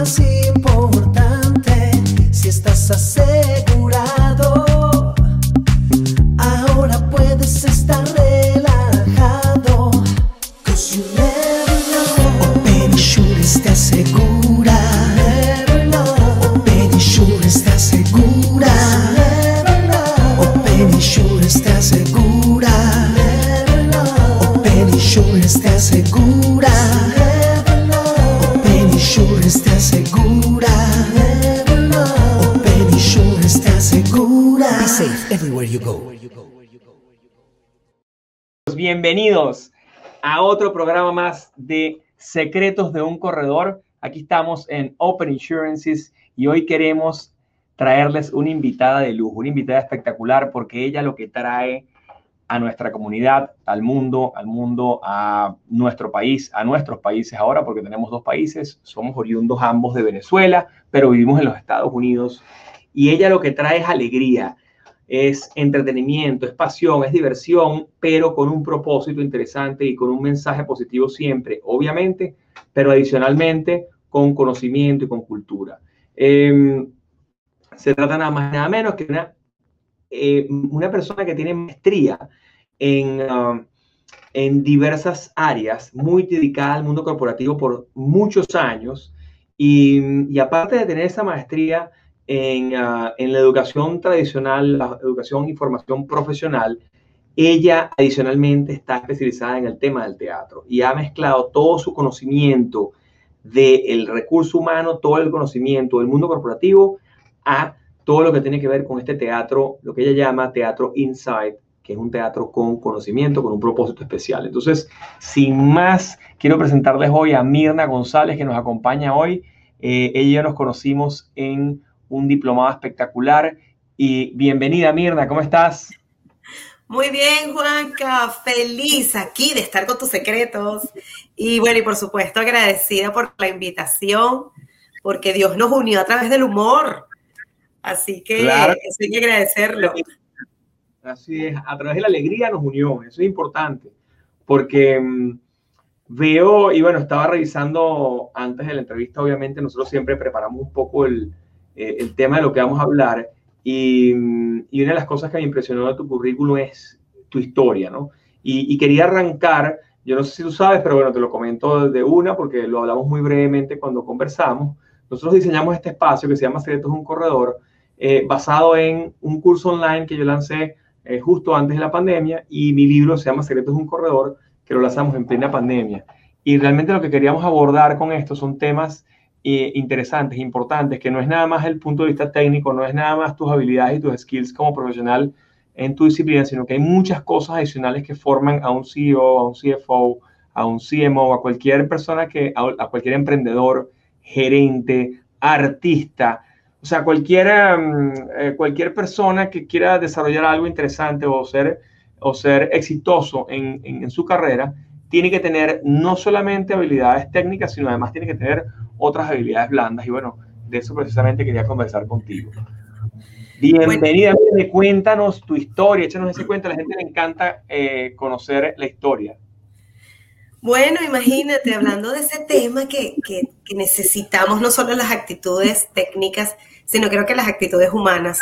más importante, si estás asegurado, Bienvenidos a otro programa más de Secretos de un Corredor. Aquí estamos en Open Insurances y hoy queremos traerles una invitada de lujo, una invitada espectacular porque ella lo que trae a nuestra comunidad, al mundo, al mundo, a nuestro país, a nuestros países ahora, porque tenemos dos países, somos oriundos ambos de Venezuela, pero vivimos en los Estados Unidos. Y ella lo que trae es alegría, es entretenimiento, es pasión, es diversión, pero con un propósito interesante y con un mensaje positivo siempre, obviamente, pero adicionalmente con conocimiento y con cultura. Eh, se trata nada más nada menos que una, eh, una persona que tiene maestría en, um, en diversas áreas, muy dedicada al mundo corporativo por muchos años. Y aparte de tener esa maestría en, uh, en, la educación tradicional, la educación y formación profesional, ella adicionalmente está especializada en el tema del teatro y ha mezclado todo su conocimiento del recurso humano, todo el conocimiento del mundo corporativo a todo lo que tiene que ver con este teatro, lo que ella llama teatro inside, que es un teatro con conocimiento, con un propósito especial. Entonces, sin más, quiero presentarles hoy a Mirna González, que nos acompaña hoy. Eh, ella y yo nos conocimos en un diplomado espectacular. Y bienvenida, Mirna, ¿cómo estás? Muy bien, Juanca, feliz aquí de estar con tus secretos. Y bueno, y por supuesto agradecida por la invitación, porque Dios nos unió a través del humor. Así que Claro. eso hay que agradecerlo. Así es, a través de la alegría nos unió, eso es importante, porque mm, veo, y bueno, estaba revisando antes de la entrevista, obviamente nosotros siempre preparamos un poco el, eh, el tema de lo que vamos a hablar, y, una de las cosas que me impresionó de tu currículum es tu historia, ¿no? Y, quería arrancar, yo no sé si tú sabes, pero bueno, te lo comento de una, porque lo hablamos muy brevemente cuando conversamos. Nosotros diseñamos este espacio que se llama Secretos un Corredor, eh, basado en un curso online que yo lancé eh, justo antes de la pandemia y mi libro se llama Secretos un Corredor, que lo lanzamos en plena pandemia. Y realmente lo que queríamos abordar con esto son temas eh, interesantes, importantes, que no es nada más el punto de vista técnico, no es nada más tus habilidades y tus skills como profesional en tu disciplina, sino que hay muchas cosas adicionales que forman a un CEO, a un CFO, a un CMO, a cualquier persona que, a, a cualquier emprendedor, gerente, artista, o sea, cualquier, um, eh, cualquier persona que quiera desarrollar algo interesante o ser, o ser exitoso en, en, en, su carrera, tiene que tener no solamente habilidades técnicas, sino además tiene que tener otras habilidades blandas. Y bueno, de eso precisamente quería conversar contigo. Bienvenida, bueno. cuéntanos tu historia, échanos ese cuento, a la gente le encanta eh, conocer la historia. Bueno, imagínate, hablando de ese tema que, que, que, necesitamos no solo las actitudes técnicas, sino creo que las actitudes humanas.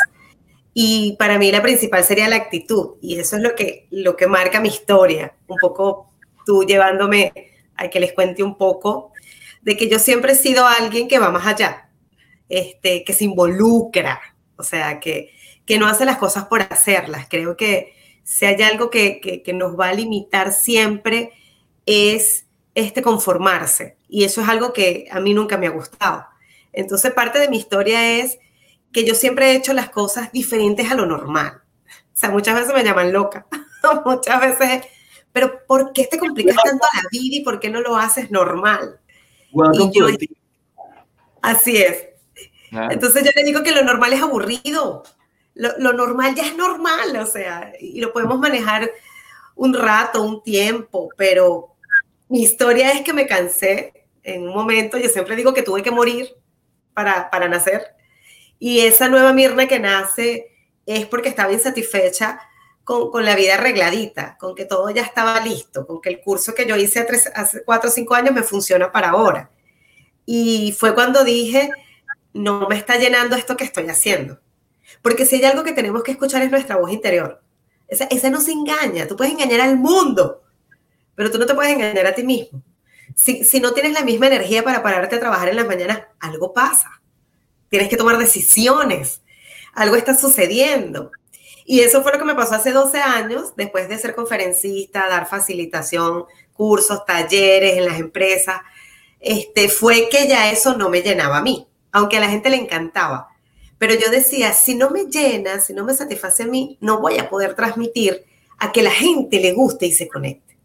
Y para mí la principal sería la actitud, y eso es lo que, lo que marca mi historia, un poco tú llevándome a que les cuente un poco de que yo siempre he sido alguien que va más allá, este, que se involucra, o sea, que, que no hace las cosas por hacerlas. Creo que si hay algo que, que, que nos va a limitar siempre, es este conformarse. Y eso es algo que a mí nunca me ha gustado. Entonces, parte de mi historia es que yo siempre he hecho las cosas diferentes a lo normal. O sea, muchas veces me llaman loca, muchas veces, pero ¿por qué te complicas tanto la vida y por qué no lo haces normal? Bueno, y yo, así es. Ah. Entonces yo le digo que lo normal es aburrido. Lo, lo normal ya es normal, o sea, y lo podemos manejar un rato, un tiempo, pero mi historia es que me cansé en un momento, yo siempre digo que tuve que morir para, para nacer, y esa nueva Mirna que nace es porque estaba insatisfecha con, la vida arregladita, con que todo ya estaba listo, con que el curso que yo hice hace, hace cuatro o cinco años me funciona para ahora. Y fue cuando dije, no me está llenando esto que estoy haciendo. Porque si hay algo que tenemos que escuchar es nuestra voz interior. Esa, esa no se engaña. Tú puedes engañar al mundo, pero tú no te puedes engañar a ti mismo. Si, si no tienes la misma energía para pararte a trabajar en las mañanas, algo pasa. Tienes que tomar decisiones. Algo está sucediendo. Y eso fue lo que me pasó hace 12 años, después de ser conferencista, dar facilitación, cursos, talleres en las empresas. Este, fue que ya eso no me llenaba a mí, aunque a la gente le encantaba. Pero yo decía, si no me llena, si no me satisface a mí, no voy a poder transmitir a que la gente le guste y se conecte.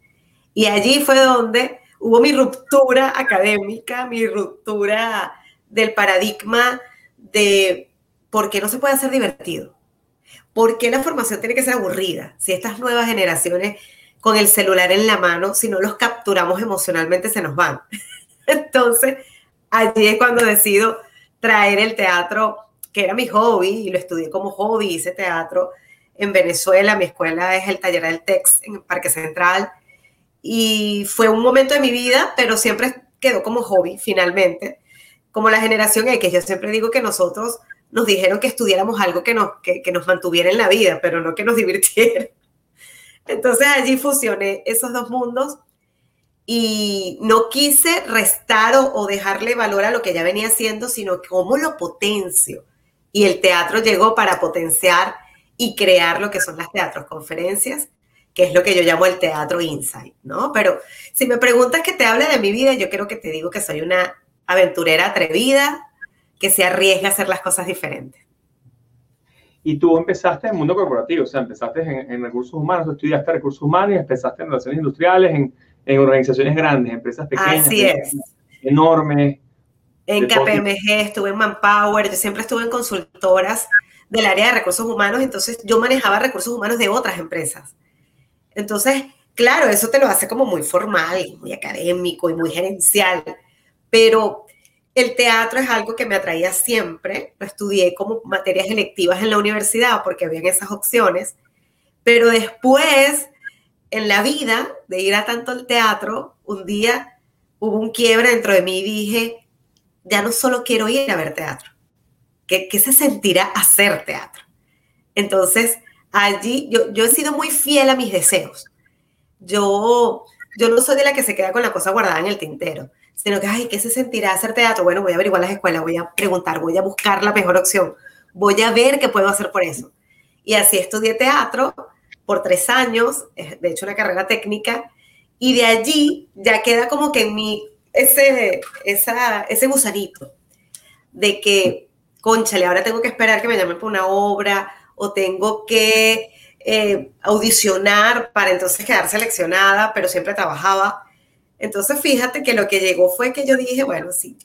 Y allí fue donde hubo mi ruptura académica, mi ruptura del paradigma de por qué no se puede hacer divertido. ¿Por qué la formación tiene que ser aburrida? Si estas nuevas generaciones con el celular en la mano, si no los capturamos emocionalmente, se nos van. Entonces, allí es cuando decido traer el teatro, que era mi hobby, y lo estudié como hobby, hice teatro en Venezuela, mi escuela es el taller del Tex en Parque Central, y fue un momento de mi vida, pero siempre quedó como hobby, finalmente, como la generación X, yo siempre digo que nosotros nos dijeron que estudiáramos algo que nos, que, nos mantuviera en la vida, pero no que nos divirtiera. Entonces allí fusioné esos dos mundos y no quise restar o, dejarle valor a lo que ya venía haciendo, sino cómo lo potencio. Y el teatro llegó para potenciar y crear lo que son las teatros conferencias, que es lo que yo llamo el teatro insight, ¿no? Pero si me preguntas que te hable de mi vida, yo creo que te digo que soy una aventurera atrevida, que se arriesga a hacer las cosas diferentes. Y tú empezaste en el mundo corporativo, o sea, empezaste en, recursos humanos, estudiaste recursos humanos y empezaste en relaciones industriales, en, en organizaciones grandes, empresas pequeñas. Así es. Enormes. En KPMG, estuve en Manpower, yo siempre estuve en consultoras del área de recursos humanos, entonces yo manejaba recursos humanos de otras empresas. Entonces, claro, eso te lo hace como muy formal, muy académico y muy gerencial, pero el teatro es algo que me atraía siempre, lo estudié como materias electivas en la universidad porque habían esas opciones, pero después, en la vida de ir a tanto al teatro, un día hubo un quiebre dentro de mí y dije, ya no solo quiero ir a ver teatro, ¿qué, se sentirá hacer teatro? Entonces, allí yo, he sido muy fiel a mis deseos. Yo, yo no soy de la que se queda con la cosa guardada en el tintero sino que, ay, ¿qué se sentirá hacer teatro? Bueno, voy a averiguar las escuelas, voy a preguntar, voy a buscar la mejor opción, voy a ver qué puedo hacer por eso. Y así estudié teatro por tres años, de hecho una carrera técnica, y de allí ya queda como que en mí ese, esa, ese gusanito de que, conchale, ahora tengo que esperar que me llamen por una obra o tengo que eh, audicionar para entonces quedar seleccionada, pero siempre trabajaba entonces, fíjate que lo que llegó fue que yo dije, bueno, si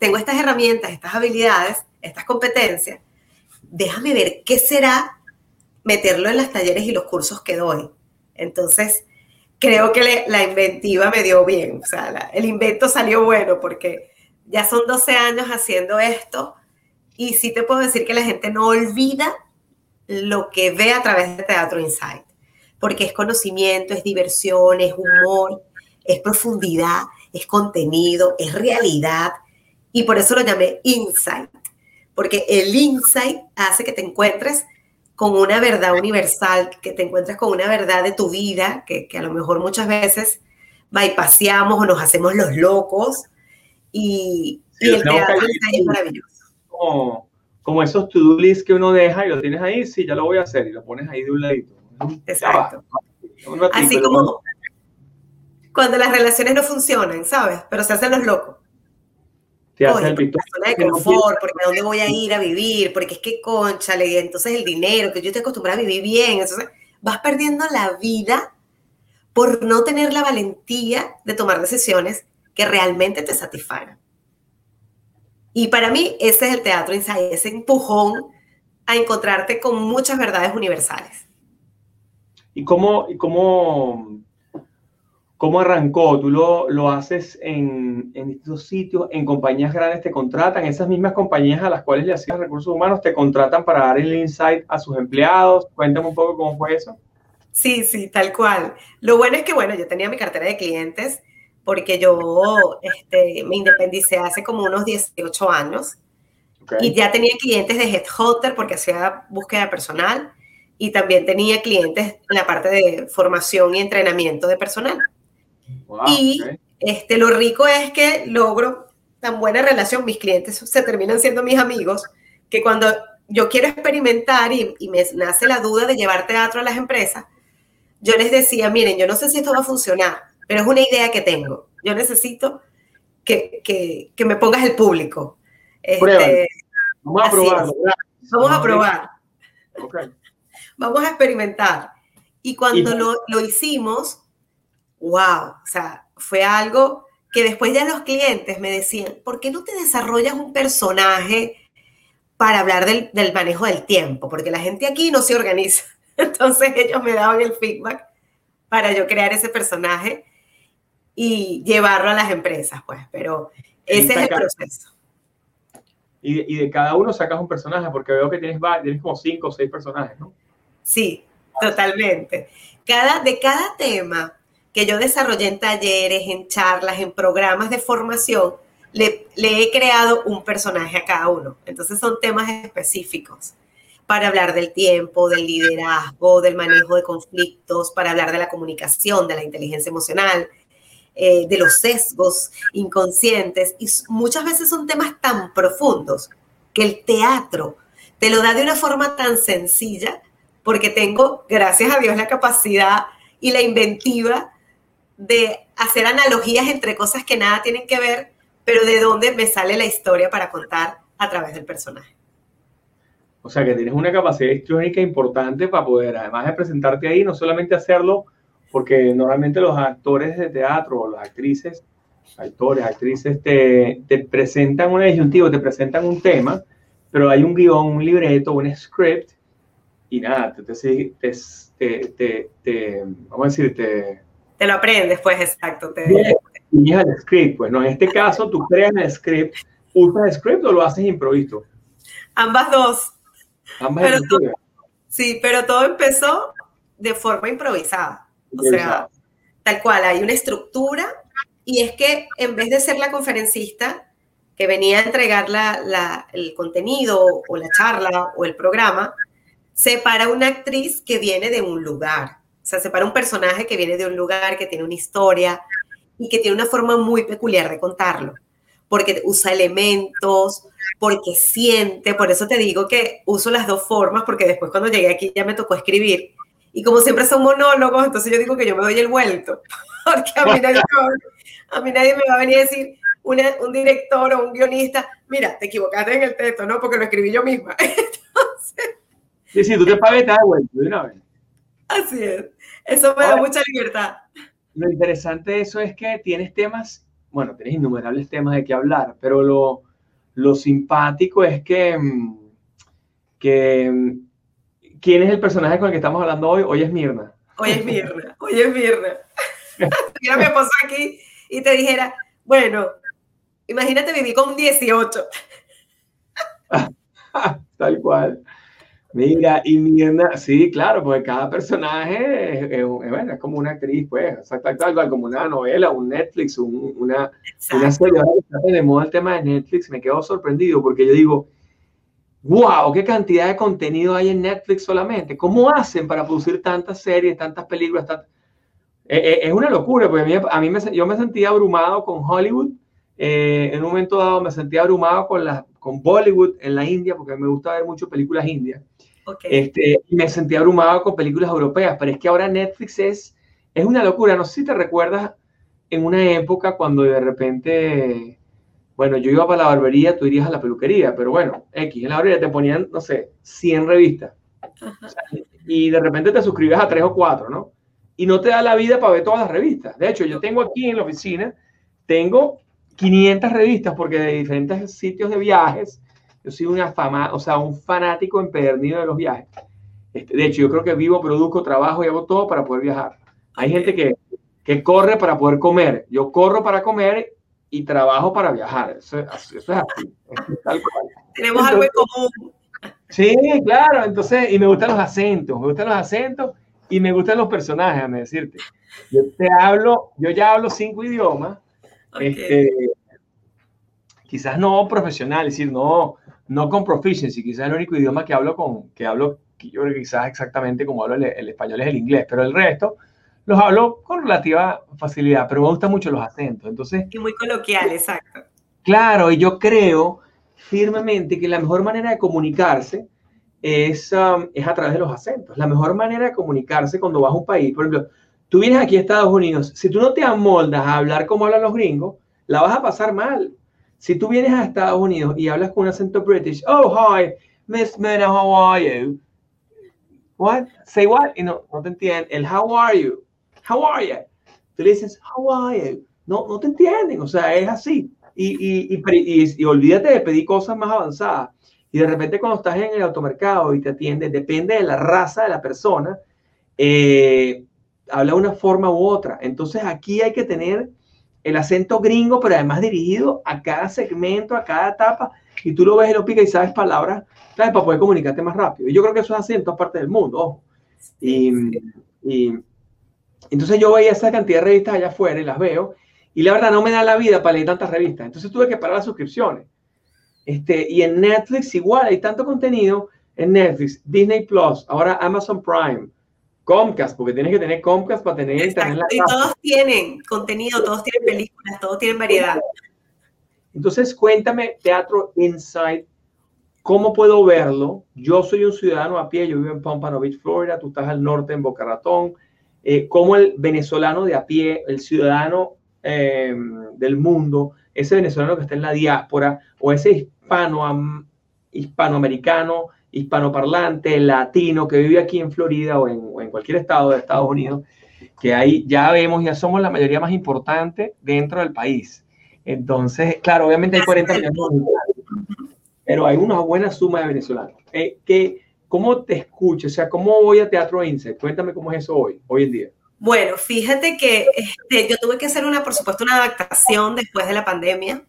tengo estas herramientas, estas habilidades, estas competencias, déjame ver qué será meterlo en los talleres y los cursos que doy. Entonces, creo que la inventiva me dio bien, o sea, el invento salió bueno porque ya son 12 años haciendo esto y sí te puedo decir que la gente no olvida lo que ve a través de Teatro Insight, porque es conocimiento, es diversión, es humor, es profundidad, es contenido, es realidad. Y por eso lo llamé insight, porque el insight hace que te encuentres con una verdad universal, que te encuentres con una verdad de tu vida, que, a lo mejor muchas veces bypaseamos o nos hacemos los locos. Y, el teatro es maravilloso. Como, como esos to-do lists que uno deja y lo tienes ahí, sí, ya lo voy a hacer, y lo pones ahí de un ladito. Exacto. Así como, cuando las relaciones no funcionan, ¿sabes? Pero se hacen los locos. Te hacen el zona de confort, porque a dónde voy a ir a vivir, porque es que concha, y entonces el dinero, que yo te acostumbrado a vivir bien, entonces vas perdiendo la vida por no tener la valentía de tomar decisiones que realmente te satisfagan. Y para mí ese es el teatro insight, ese empujón a encontrarte con muchas verdades universales. ¿Y cómo, y cómo ¿Cómo arrancó? ¿Tú lo, lo haces en, en, distintos sitios, en compañías grandes te contratan? Esas mismas compañías a las cuales le hacías recursos humanos te contratan para dar el insight a sus empleados. Cuéntame un poco cómo fue eso. Sí, sí, tal cual. Lo bueno es que, bueno, yo tenía mi cartera de clientes porque yo este, me independicé hace como unos 18 años y ya tenía clientes de Headhunter porque hacía búsqueda personal y también tenía clientes en la parte de formación y entrenamiento de personal. Y este, lo rico es que logro tan buena relación, mis clientes se terminan siendo mis amigos, que cuando yo quiero experimentar y, y me nace la duda de llevar teatro a las empresas, yo les decía, miren, yo no sé si esto va a funcionar, pero es una idea que tengo. Yo necesito que, que, que me pongas el público. Este, Vamos a probar. Vamos a probar. Vamos a experimentar. Y cuando lo, lo, hicimos, wow, o sea, fue algo que después ya los clientes me decían, ¿por qué no te desarrollas un personaje para hablar del, del manejo del tiempo? Porque la gente aquí no se organiza. Entonces ellos me daban el feedback para yo crear ese personaje y llevarlo a las empresas, pues, pero ese es el proceso. Y de, cada uno sacas un personaje, porque veo que tienes, tienes como cinco o seis personajes, ¿no? Sí, totalmente. Cada, de cada tema que yo desarrollé en talleres, en charlas, en programas de formación, le, le, he creado un personaje a cada uno. Entonces son temas específicos para hablar del tiempo, del liderazgo, del manejo de conflictos, para hablar de la comunicación, de la inteligencia emocional, eh, de los sesgos inconscientes. Y muchas veces son temas tan profundos que el teatro te lo da de una forma tan sencilla, porque tengo, gracias a Dios, la capacidad y la inventiva de hacer analogías entre cosas que nada tienen que ver, pero de dónde me sale la historia para contar a través del personaje. O sea que tienes una capacidad histórica importante para poder, además de presentarte ahí, no solamente hacerlo porque normalmente los actores de teatro o las actrices, actores, actrices, te, te presentan una disyuntiva, te presentan un tema, pero hay un guion, un libreto, un script, y nada, te, te, te, vamos a decir, te... Te lo aprendes, pues, exacto. Te... Y el script, pues, no, en este caso tú creas el script, usas el script o lo haces improviso. Ambas dos. Ambas pero Sí, pero todo empezó de forma improvisada. O sea, tal cual, hay una estructura y es que en vez de ser la conferencista que venía a entregar la, el contenido o la charla o el programa, se para una actriz que viene de un lugar. O sea, se para un personaje que viene de un lugar, que tiene una historia y que tiene una forma muy peculiar de contarlo, porque usa elementos, porque siente, por eso te digo que uso las dos formas, porque después cuando llegué aquí ya me tocó escribir y como siempre son monólogos, entonces yo digo que yo me doy el vuelto, porque a mí nadie, a mí nadie me va a venir a decir, un director o un guionista, mira, te equivocaste en el texto, ¿no? Porque lo escribí yo misma. Entonces, sí, sí, tú te pagues, te vuelto de una vez. Así es. Eso me da mucha libertad. Lo interesante de eso es que tienes temas, bueno, tienes innumerables temas de qué hablar, pero lo, lo simpático es que, mm, que mm, ¿Quién es el personaje con el que estamos hablando hoy? Hoy es Mirna. Hoy es Mirna, hoy es Mirna. Mira mi esposo aquí y te dijera, bueno, imagínate vivir con 18. Tal cual. Mira, y Mirna, sí, claro, porque cada personaje es, bueno, es como una actriz, pues, exacto, tal como una novela, un Netflix, una, una serie. de moda el tema de Netflix, me quedo sorprendido porque yo digo, wow, qué cantidad de contenido hay en Netflix solamente. ¿Cómo hacen para producir tantas series, tantas películas? Eh, eh, es una locura, porque a mí, me, yo me sentía abrumado con Hollywood. Eh, en un momento dado me sentía abrumado con, la, con Bollywood en la India, porque me gusta ver mucho películas indias. Este, y me sentía abrumado con películas europeas, pero es que ahora Netflix es, es una locura. No sé si te recuerdas en una época cuando de repente bueno, yo iba para la barbería, tú irías a la peluquería, pero bueno, X, en la barbería te ponían, no sé, 100 revistas. y de repente te suscribes a tres o cuatro, ¿no? Y no te da la vida para ver todas las revistas. De hecho, yo tengo aquí en la oficina, tengo 500 revistas porque de diferentes sitios de viajes, yo soy una fama, o sea, un fanático empedernido de los viajes. Este, de hecho, yo creo que vivo, produzco, trabajo y hago todo para poder viajar. Hay gente que, que corre para poder comer. Yo corro para comer y trabajo para viajar. Eso, es así. Tenemos algo en común. Sí, claro. Entonces, y me gustan los acentos, me gustan los acentos y me gustan los personajes, a decirte. Yo te hablo, yo ya hablo cinco idiomas, este, quizás no profesional, es decir, no, no con proficiency, quizás el único idioma que hablo con, que hablo, yo creo que quizás exactamente como hablo el, español es el inglés, pero el resto los hablo con relativa facilidad, pero me gustan mucho los acentos, entonces... Y muy coloquial, exacto. Claro, y yo creo firmemente que la mejor manera de comunicarse es, um, es a través de los acentos. La mejor manera de comunicarse cuando vas a un país, por ejemplo, tú vienes aquí a Estados Unidos, si tú no te amoldas a hablar como hablan los gringos, la vas a pasar mal. Si tú vienes a Estados Unidos y hablas con un acento british, oh, hi, Miss Mena, how are you? What? Say what? Y no, no te entienden. El how are you? How are you? Tú le dices, how are you? No, no te entienden. O sea, es así. Y, y, y, y, olvídate de pedir cosas más avanzadas. Y de repente cuando estás en el automercado y te atienden, depende de la raza de la persona, eh, habla de una forma u otra. Entonces aquí hay que tener el acento gringo, pero además dirigido a cada segmento, a cada etapa, y tú lo ves y lo picas y sabes palabras, ¿sabes? Para poder comunicarte más rápido. Y yo creo que eso es así en todas partes del mundo, ojo. Y, y, entonces yo veía esa cantidad de revistas allá afuera y las veo, y la verdad no me da la vida para leer tantas revistas. Entonces tuve que parar las suscripciones. Este, y en Netflix igual hay tanto contenido en Netflix, Disney Plus, ahora Amazon Prime, Comcast, porque tienes que tener Comcast para tener internet. y todos tienen contenido, todos tienen películas, todos tienen variedad. Entonces, cuéntame, Teatro Insight, ¿cómo puedo verlo? Yo soy un ciudadano a pie, yo vivo en Pompano Beach, Florida, tú estás al norte en Boca Ratón. Eh, ¿Cómo el venezolano de a pie, el ciudadano eh, del mundo, ese venezolano que está en la diáspora o ese hispano, hispanoamericano, hispanoparlante, latino que vive aquí en Florida o en, cualquier estado de Estados Unidos, que ahí ya vemos, ya somos la mayoría más importante dentro del país. Entonces, claro, obviamente hay 40 millones, pero hay una buena suma de venezolanos. Eh, que, ¿Cómo te escucho? O sea, ¿cómo voy a Teatro INSE? Cuéntame cómo es eso hoy, hoy en día. Bueno, fíjate que este, yo tuve que hacer una, por supuesto, una adaptación después de la pandemia.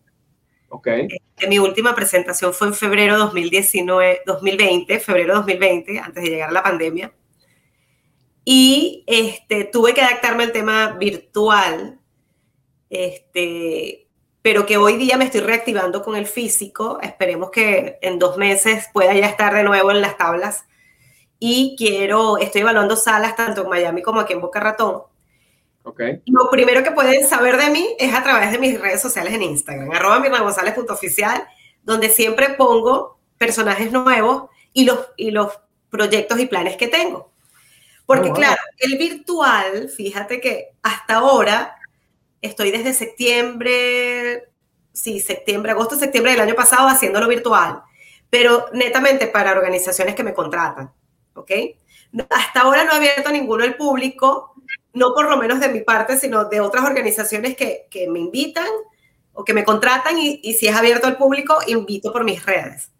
Ok. Este, mi última presentación fue en febrero 2019, 2020, febrero 2020, antes de llegar a la pandemia. Y este, tuve que adaptarme al tema virtual, este, pero que hoy día me estoy reactivando con el físico. Esperemos que en dos meses pueda ya estar de nuevo en las tablas y quiero, estoy evaluando salas tanto en Miami como aquí en Boca Ratón. Okay. Lo primero que pueden saber de mí es a través de mis redes sociales en Instagram, arroba donde siempre pongo personajes nuevos y los, y los proyectos y planes que tengo. Porque oh, claro, el virtual, fíjate que hasta ahora estoy desde septiembre, sí, septiembre, agosto, septiembre del año pasado haciéndolo virtual, pero netamente para organizaciones que me contratan. ¿ok? Hasta ahora no he abierto ninguno al público, no por lo menos de mi parte, sino de otras organizaciones que, que me invitan o que me contratan y, y, si es abierto al público, invito por mis redes.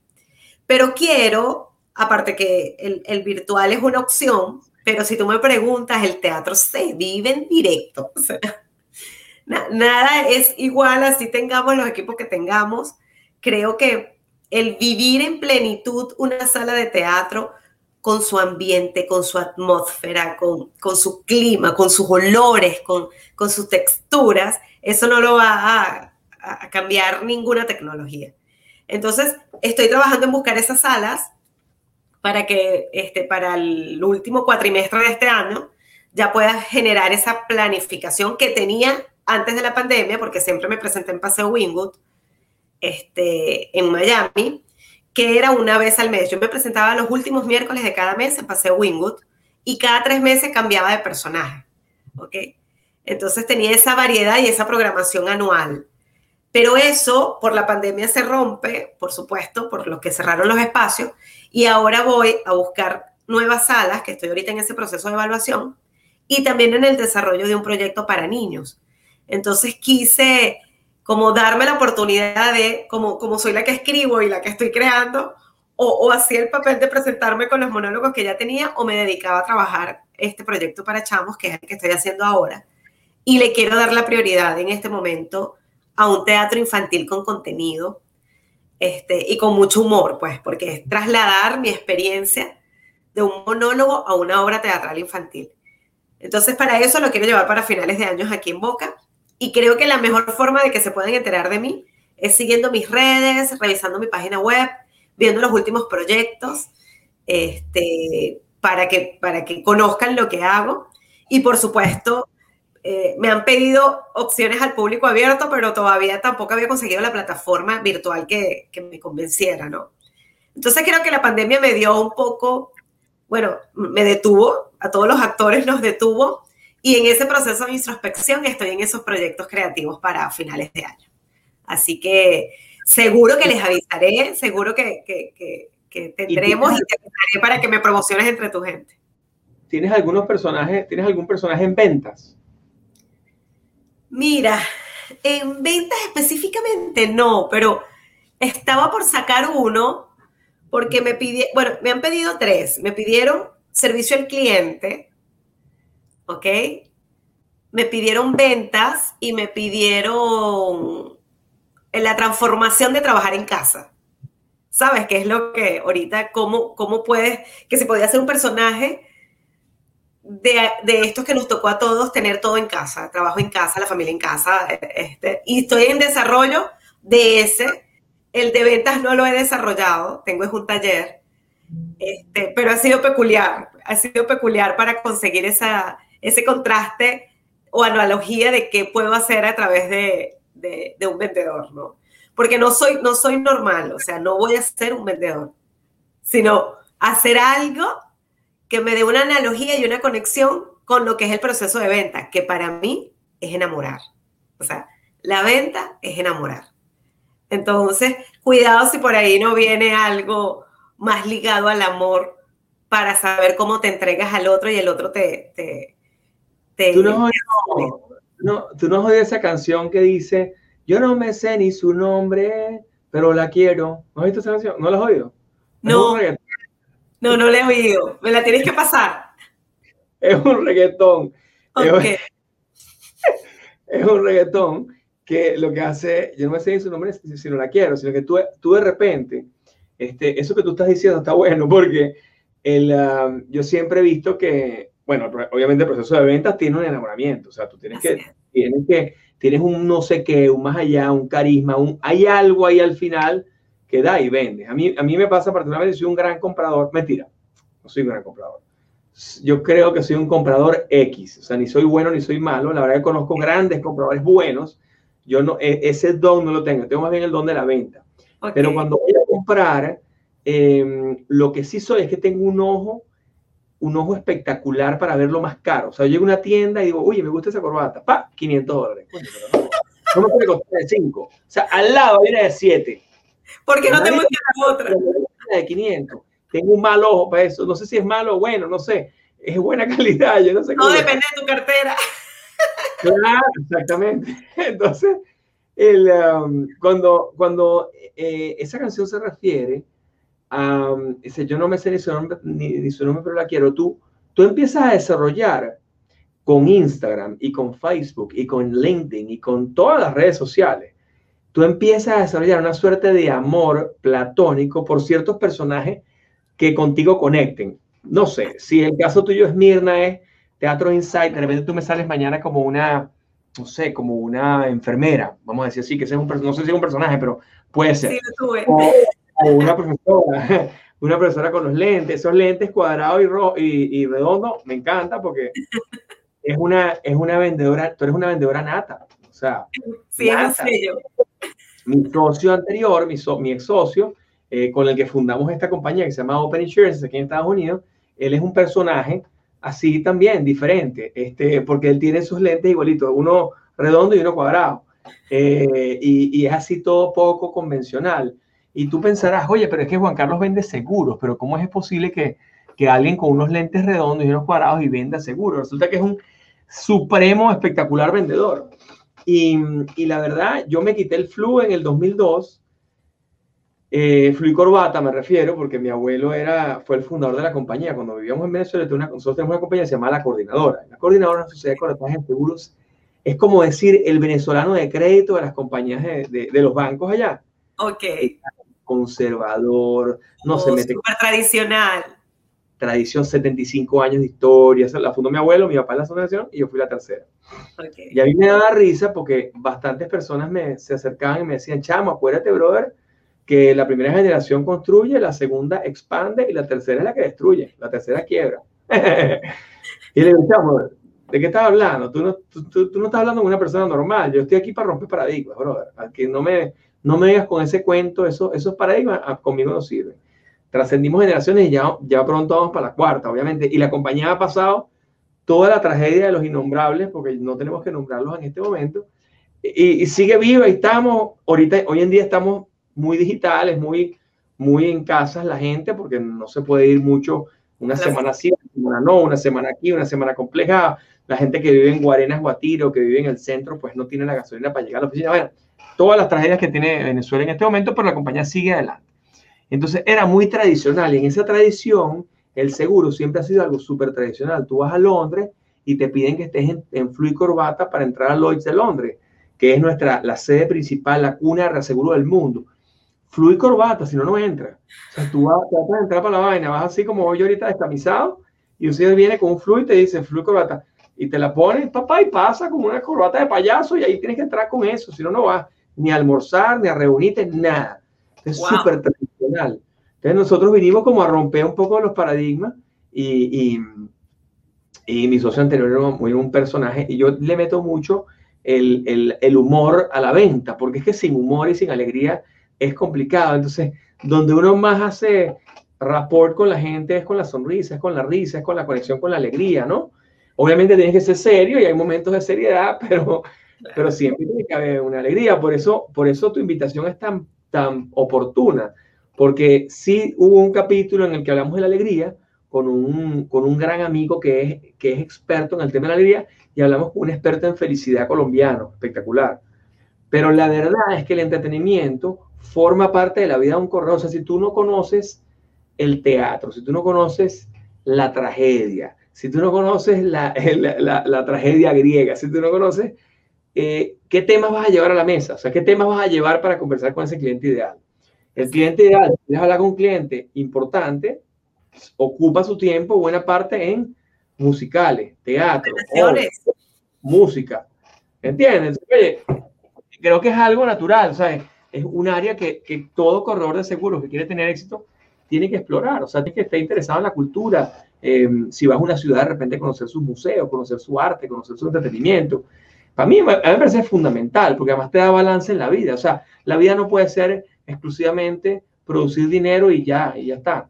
Pero quiero, aparte que el, el virtual es una opción, pero si tú me preguntas, el teatro se vive en directo. Nada es igual así tengamos los equipos que tengamos. Creo que el vivir en plenitud una sala de teatro con su ambiente, con su atmósfera, con, con su clima, con sus olores, con, con, sus texturas, eso no lo va a, cambiar ninguna tecnología. Entonces, estoy trabajando en buscar esas salas para que este, para el último cuatrimestre de este año ya pueda generar esa planificación que tenía antes de la pandemia, porque siempre me presenté en Paseo Wingwood, este, en Miami, que era una vez al mes. Yo me presentaba los últimos miércoles de cada mes en Paseo Wingwood y cada tres meses cambiaba de personaje. ¿Ok? Entonces tenía esa variedad y esa programación anual. Pero eso por la pandemia se rompe, por supuesto, por lo que cerraron los espacios. Y ahora voy a buscar nuevas salas, que estoy ahorita en ese proceso de evaluación, y también en el desarrollo de un proyecto para niños. Entonces quise como darme la oportunidad de, como, como soy la que escribo y la que estoy creando, o, o hacía el papel de presentarme con los monólogos que ya tenía, o me dedicaba a trabajar este proyecto para chamos, que es el que estoy haciendo ahora. Y le quiero dar la prioridad en este momento a un teatro infantil con contenido este, y con mucho humor, pues, porque es trasladar mi experiencia de un monólogo a una obra teatral infantil. Entonces, para eso lo quiero llevar para finales de años aquí en Boca. Y creo que la mejor forma de que se puedan enterar de mí es siguiendo mis redes, revisando mi página web, viendo los últimos proyectos, este, para, que, para que conozcan lo que hago. Y por supuesto, eh, me han pedido opciones al público abierto, pero todavía tampoco había conseguido la plataforma virtual que, que me convenciera, ¿no? Entonces creo que la pandemia me dio un poco bueno, me detuvo, a todos los actores nos detuvo y en ese proceso de introspección estoy en esos proyectos creativos para finales de año. Así que seguro que les avisaré, seguro que, tendremos y, te avisaré para que me promociones entre tu gente. ¿Tienes algunos personajes, tienes algún personaje en ventas? Mira, en ventas específicamente no, pero estaba por sacar uno porque me pidieron, bueno, me han pedido tres. Me pidieron servicio al cliente, ¿ok? Me pidieron ventas y me pidieron la transformación de trabajar en casa. ¿Sabes qué es lo que ahorita, cómo, cómo puedes, que se podía hacer un personaje de, de, estos que nos tocó a todos tener todo en casa, trabajo en casa, la familia en casa, este, y estoy en desarrollo de ese el de ventas no lo he desarrollado, tengo un taller, este, pero ha sido peculiar, ha sido peculiar para conseguir esa, ese contraste o analogía de qué puedo hacer a través de, un vendedor, ¿no? Porque no soy, no soy normal, o sea, no voy a ser un vendedor, sino hacer algo que me dé una analogía y una conexión con lo que es el proceso de venta, que para mí es enamorar. O sea, la venta es enamorar. Entonces, cuidado si por ahí no viene algo más ligado al amor para saber cómo te entregas al otro y el otro te... ¿Tú, no has oído, esa canción que dice, yo no me sé ni su nombre, pero la quiero? ¿No has visto esa canción? ¿No la has oído? No, no, no la he oído. Me la tienes que pasar. Es un reggaetón. es un reggaetón que lo que hace, yo no me sé su nombre si, no la quiero, sino que tú, tú de repente, este, eso que tú estás diciendo está bueno porque el, ah, yo siempre he visto que, bueno, obviamente el proceso de ventas tiene un enamoramiento, o sea, tú tienes que, tienes que, tienes un no sé qué, un más allá, un carisma, un, hay algo ahí al final que da y vende. A mí, a mí me pasa particularmente, soy un gran comprador, mentira, no soy un gran comprador. Yo creo que soy un comprador X, o sea, ni soy bueno ni soy malo. La verdad que conozco grandes compradores buenos, yo no, e, ese don no lo tengo, tengo más bien el don de la venta. Pero cuando voy a comprar, em, lo que sí soy es que tengo un ojo, un ojo espectacular para verlo más caro. O sea, yo llego a una tienda y digo, oye, me gusta esa corbata, pa, 500 dólares. no, me puede costar de 5. O sea, al lado viene de 7. ¿Por qué no te muestra la otra? De 500. Tengo un mal ojo para eso. No sé si es malo o bueno, no sé. Es buena calidad, yo no sé. No depende de tu cartera. Claro, exactamente. Entonces, el, um, cuando, cuando eh, esa canción se refiere um, dice, yo no me sé ni su nombre, ni, su nombre, pero la quiero, tú, tú empiezas a desarrollar con Instagram y con Facebook y con LinkedIn y con todas las redes sociales, tú empiezas a desarrollar una suerte de amor platónico por ciertos personajes que contigo conecten. No sé, si el caso tuyo es Mirna, es Teatro Insight, de repente tú me sales mañana como una, no sé, como una enfermera, vamos a decir así, que sea un, no sé si es un personaje, pero puede ser. Sí, o, o, una profesora, una profesora con los lentes, esos lentes cuadrados y, y, y redondos, me encanta porque es una, es una vendedora, tú eres una vendedora nata, o sea. Sí, nata. Mi socio anterior, mi, mi ex socio, eh, con el que fundamos esta compañía que se llama Open Insurance aquí en Estados Unidos, él es un personaje así también, diferente, este, porque él tiene sus lentes igualitos, uno redondo y uno cuadrado. Eh, y, es así todo poco convencional. Y tú pensarás, oye, pero es que Juan Carlos vende seguros, pero ¿cómo es posible que, que alguien con unos lentes redondos y unos cuadrados y venda seguros? Resulta que es un supremo espectacular vendedor. Y, y la verdad, yo me quité el flu en el 2002 eh, flu y corbata me refiero porque mi abuelo era, fue el fundador de la compañía. Cuando vivíamos en Venezuela, nosotros tenemos una compañía que se llama La Coordinadora. La Coordinadora es una sociedad de corretaje de seguros. Es como decir el venezolano de crédito de las compañías de, de, los bancos allá. Ok. Conservador, no se oh, mete. Súper tradicional. tradición, 75 años de historia. La fundó mi abuelo, mi papá en la asociación y yo fui la tercera. Y a mí me daba risa porque bastantes personas me, se acercaban y me decían, chamo, acuérdate, brother, que la primera generación construye, la segunda expande y la tercera es la que destruye, la tercera quiebra. y le digo, chamo, ¿de qué estás hablando? Tú no, tú, tú, no estás hablando con una persona normal, yo estoy aquí para romper paradigmas, brother. Que no me, no me digas con ese cuento, eso, esos paradigmas ah, conmigo no sirven. Trascendimos generaciones y ya, ya pronto vamos para la cuarta, obviamente. Y la compañía ha pasado toda la tragedia de los innombrables, porque no tenemos que nombrarlos en este momento. Y, sigue viva y estamos, ahorita, hoy en día estamos muy digitales, muy, muy en casas la gente, porque no se puede ir mucho una semana así, una semana no, una semana aquí, una semana compleja. La gente que vive en Guarenas, Guatiro, que vive en el centro, pues no tiene la gasolina para llegar a la oficina. Bueno, todas las tragedias que tiene Venezuela en este momento, pero la compañía sigue adelante. Entonces era muy tradicional y en esa tradición el seguro siempre ha sido algo súper tradicional. Tú vas a Londres y te piden que estés en, en y corbata para entrar a Lloyds de Londres, que es nuestra, la sede principal, la cuna de reaseguro del mundo. Flu y corbata, si no, no entra. O sea, tú vas, a entrar para la vaina, vas así como yo ahorita descamisado y usted viene con un flu y te dice flu y corbata. Y te la pones, papá, y pasa como una corbata de payaso y ahí tienes que entrar con eso, si no, no vas ni a almorzar, ni a reunirte, nada. Es súper tradicional. Entonces nosotros vinimos como a romper un poco los paradigmas y, y, y mi socio anterior era un, personaje y yo le meto mucho el, el, el, humor a la venta, porque es que sin humor y sin alegría es complicado. Entonces, donde uno más hace rapport con la gente es con la sonrisa, es con la risa, es con la conexión con la alegría, ¿no? Obviamente tienes que ser serio y hay momentos de seriedad, pero pero siempre tiene que haber una alegría. Por eso, por eso tu invitación es tan, tan oportuna, porque sí hubo un capítulo en el que hablamos de la alegría con un, con un gran amigo que es, que es experto en el tema de la alegría y hablamos con un experto en felicidad colombiano, espectacular. Pero la verdad es que el entretenimiento forma parte de la vida de un corredor. O sea, si tú no conoces el teatro, si tú no conoces la tragedia, si tú no conoces la, la, la tragedia griega, si tú no conoces eh, ¿qué temas vas a llevar a la mesa? O sea, ¿qué temas vas a llevar para conversar con ese cliente ideal? El cliente ideal, si hablar con un cliente importante, ocupa su tiempo buena parte en musicales, teatro, música. ¿Entiendes? Oye, creo que es algo natural, ¿sabes? Es un área que, que, todo corredor de seguros que quiere tener éxito tiene que explorar, o sea, tiene que estar interesado en la cultura. Eh, si vas a una ciudad, de repente conocer sus museos, conocer su arte, conocer su entretenimiento. Para mí, a mí me parece fundamental, porque además te da balance en la vida. O sea, la vida no puede ser exclusivamente producir dinero y ya, y ya está.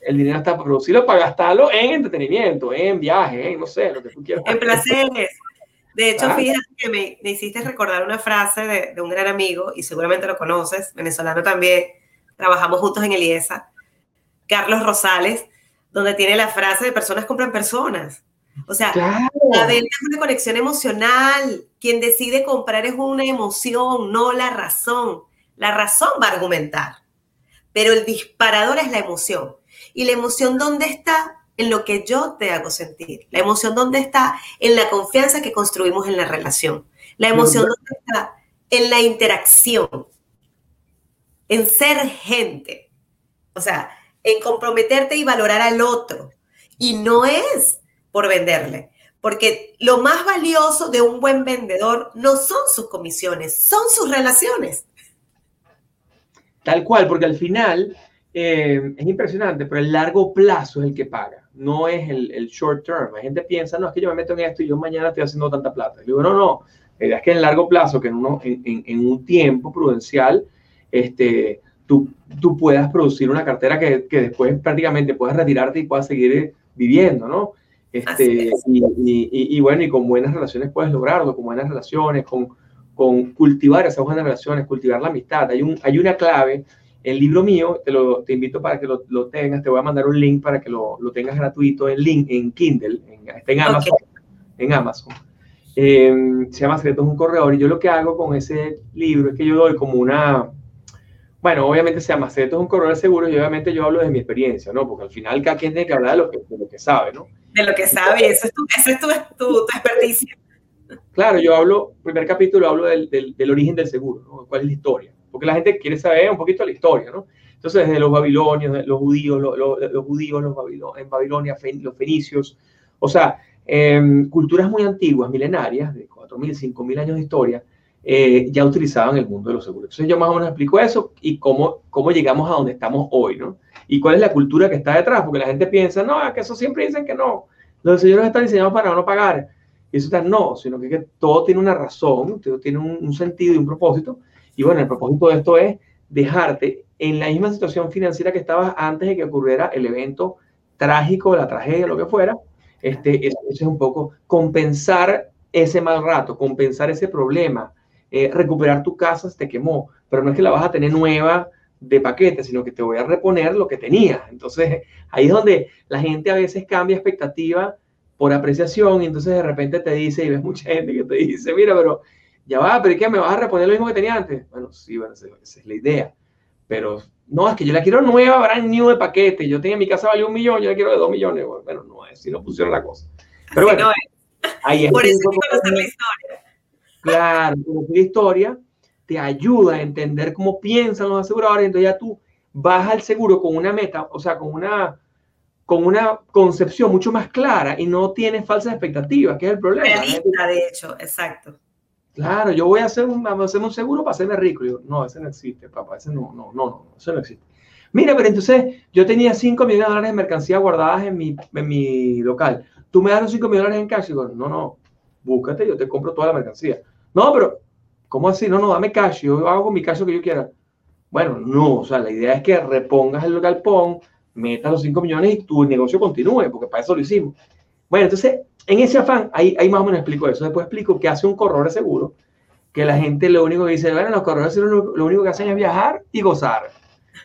El dinero está para producirlo, para gastarlo en entretenimiento, en viajes, en no sé, lo que tú quieras. En placeres. De hecho, fíjate que me, me, hiciste recordar una frase de, de, un gran amigo, y seguramente lo conoces, venezolano también, trabajamos juntos en el IESA, Carlos Rosales, donde tiene la frase de personas compran personas. O sea, la venta es una conexión emocional. Quien decide comprar es una emoción, no la razón. La razón va a argumentar, pero el disparador es la emoción. ¿Y la emoción dónde está? En lo que yo te hago sentir. La emoción dónde está? En la confianza que construimos en la relación. La emoción dónde está? En la interacción. En ser gente. O sea, en comprometerte y valorar al otro. Y no es por venderle. Porque lo más valioso de un buen vendedor no son sus comisiones, son sus relaciones. Tal cual, porque al final eh, es impresionante, pero el largo plazo es el que paga, no es el, short term. La gente piensa, no, es que yo me meto en esto y yo mañana estoy haciendo tanta plata. Y digo, no, no, es que en largo plazo, que en, uno, en, un tiempo prudencial, este, tú, puedas producir una cartera que, que después prácticamente puedas retirarte y puedas seguir viviendo, ¿no? Este, y, bueno, y con buenas relaciones puedes lograrlo, con buenas relaciones, con, con cultivar esas buenas relaciones, cultivar la amistad. Hay, un, hay una clave, el libro mío, te, lo, te invito para que lo, lo, tengas, te voy a mandar un link para que lo, lo tengas gratuito en, link, en Kindle, en, está en Amazon. En Amazon. Em, se llama Secretos un corredor y yo lo que hago con ese libro es que yo doy como una, bueno, obviamente se llama Secretos un corredor seguro y obviamente yo hablo de mi experiencia, ¿no? Porque al final cada quien tiene que hablar de lo que, de lo que sabe, ¿no? De lo que sabe, eso es tu, eso es tu, tu, experticia. Claro, yo hablo, primer capítulo hablo del, del, origen del seguro, ¿no? cuál es la historia, porque la gente quiere saber un poquito la historia, ¿no? Entonces, desde los babilonios, los judíos, los, judíos los en Babilonia, los fenicios, o sea, em, culturas muy antiguas, milenarias, de 4.000, 5.000 años de historia, eh, ya utilizaban el mundo de los seguros. Entonces yo más o menos explico eso y cómo, cómo llegamos a donde estamos hoy, ¿no? Y cuál es la cultura que está detrás, porque la gente piensa, no, que eso siempre dicen que no, los señores están diseñados para no pagar. Y eso está no, sino que, que todo tiene una razón, todo tiene un, un, sentido y un propósito. Y bueno, el propósito de esto es dejarte en la misma situación financiera que estabas antes de que ocurriera el evento trágico, la tragedia, lo que fuera. Este, eso es un poco compensar ese mal rato, compensar ese problema, eh, recuperar tu casa se te quemó, pero no es que la vas a tener nueva de paquete, sino que te voy a reponer lo que tenía. Entonces, ahí es donde la gente a veces cambia expectativa por apreciación y entonces de repente te dice, y ves mucha gente que te dice, mira, pero ya va, pero ¿qué? ¿Me vas a reponer lo mismo que tenía antes? Bueno, sí, bueno, esa, es la idea. Pero no, es que yo la quiero nueva, brand new de paquete. Yo tenía mi casa valía un millón, yo la quiero de dos millones. Bueno, no es, si no pusieron la cosa. Pero bueno, ahí es. Por eso que conocer la historia. Claro, la historia te ayuda a entender cómo piensan los aseguradores, entonces ya tú vas al seguro con una meta, o sea, con una, con una concepción mucho más clara y no tienes falsas expectativas, que es el problema. Realista, de hecho, exacto. Claro, yo voy a hacer un, hacer un seguro para hacerme rico. yo, no, ese no existe, papá, ese no, no, no, no, eso no existe. Mira, pero entonces yo tenía 5 millones de dólares de mercancía guardadas en mi, en mi local. ¿Tú me das los 5 millones de dólares en cash? Y digo, no, no, búscate, yo te compro toda la mercancía. No, pero, ¿cómo así? No, no, dame cash, yo hago mi cash lo que yo quiera. Bueno, no, o sea, la idea es que repongas el galpón, metas los 5 millones y tu negocio continúe, porque para eso lo hicimos. Bueno, entonces, en ese afán, ahí, ahí más o menos explico eso. Después explico qué hace un corredor seguro, que la gente lo único que dice, bueno, los corredores seguro lo, único que hacen es viajar y gozar.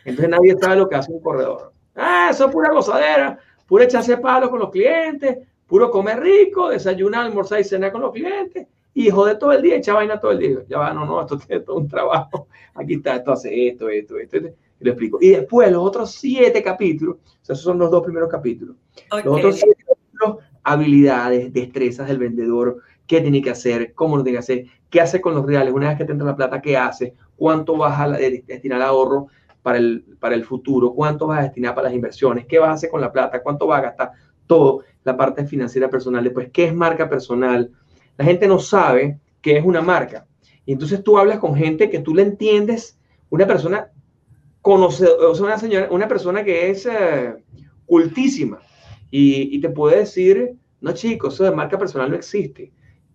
Entonces nadie sabe lo que hace un corredor. Ah, eso es pura gozadera, pura echarse palos con los clientes, puro comer rico, desayunar, almorzar y cenar con los clientes hijo de todo el día, echa vaina todo el día. Ya va, no, no, esto tiene todo un trabajo. Aquí está, esto hace esto, esto, esto, esto. Y lo explico. Y después los otros siete capítulos, o sea, esos son los dos primeros capítulos. Los otros siete capítulos, habilidades, destrezas del vendedor, qué tiene que hacer, cómo lo tiene que hacer, qué hace con los reales, una vez que te entra la plata, qué hace, cuánto vas a destinar ahorro para el, para el futuro, cuánto vas a destinar para las inversiones, qué vas a hacer con la plata, cuánto vas a gastar, todo, la parte financiera personal, después qué es marca personal, la gente no sabe qué es una marca. Y entonces tú hablas con gente que tú le entiendes, una persona conocedora, o sea, una, señora, una persona que es eh, cultísima y, te puede decir, no chicos, eso de marca personal no existe.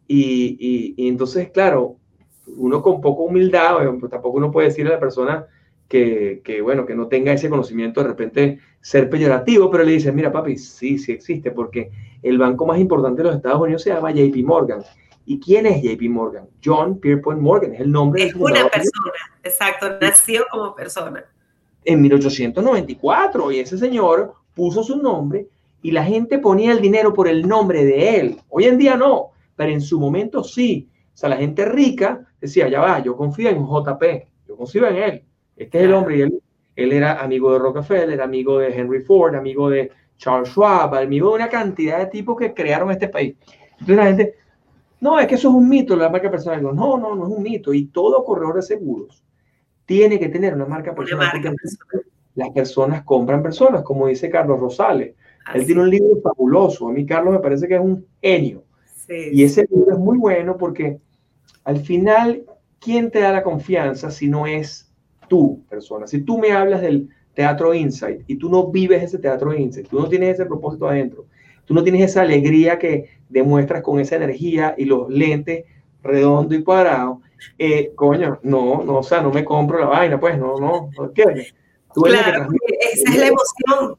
Y, entonces, claro, uno con poca humildad, pues tampoco uno puede decirle a la persona que, que, bueno, que no tenga ese conocimiento de repente ser peyorativo, pero le dice, mira papi, sí, sí existe, porque el banco más importante de los Estados Unidos se llama JP Morgan. ¿Y quién es JP Morgan? John Pierpont Morgan, es el nombre. Es una persona, exacto, nació como persona. En 1894, y ese señor puso su nombre y la gente ponía el dinero por el nombre de él. Hoy en día no, pero en su momento sí. O sea, la gente rica decía, ya va, yo confío en JP, yo confío en él. Este es el hombre y él, él era amigo de Rockefeller, amigo de Henry Ford, amigo de Charles Schwab, amigo de una cantidad de tipos que crearon este país. Entonces la gente, no, es que eso es un mito, la marca personal. no, no, no es un mito. Y todo corredor de seguros tiene que tener una marca personal. Las personas compran personas, como dice Carlos Rosales. Él tiene un libro fabuloso. A mí, Carlos, me parece que es un genio. Y ese libro es muy bueno porque al final, ¿quién te da la confianza si no es tú, persona? Si tú me hablas del teatro insight y tú no vives ese teatro insight, tú no tienes ese propósito adentro, tú no tienes esa alegría que demuestras con esa energía y los lentes redondo y cuadrado, eh, coño, no, no, o sea, no me compro la vaina, pues, no, no, no Tú claro, esa es la emoción.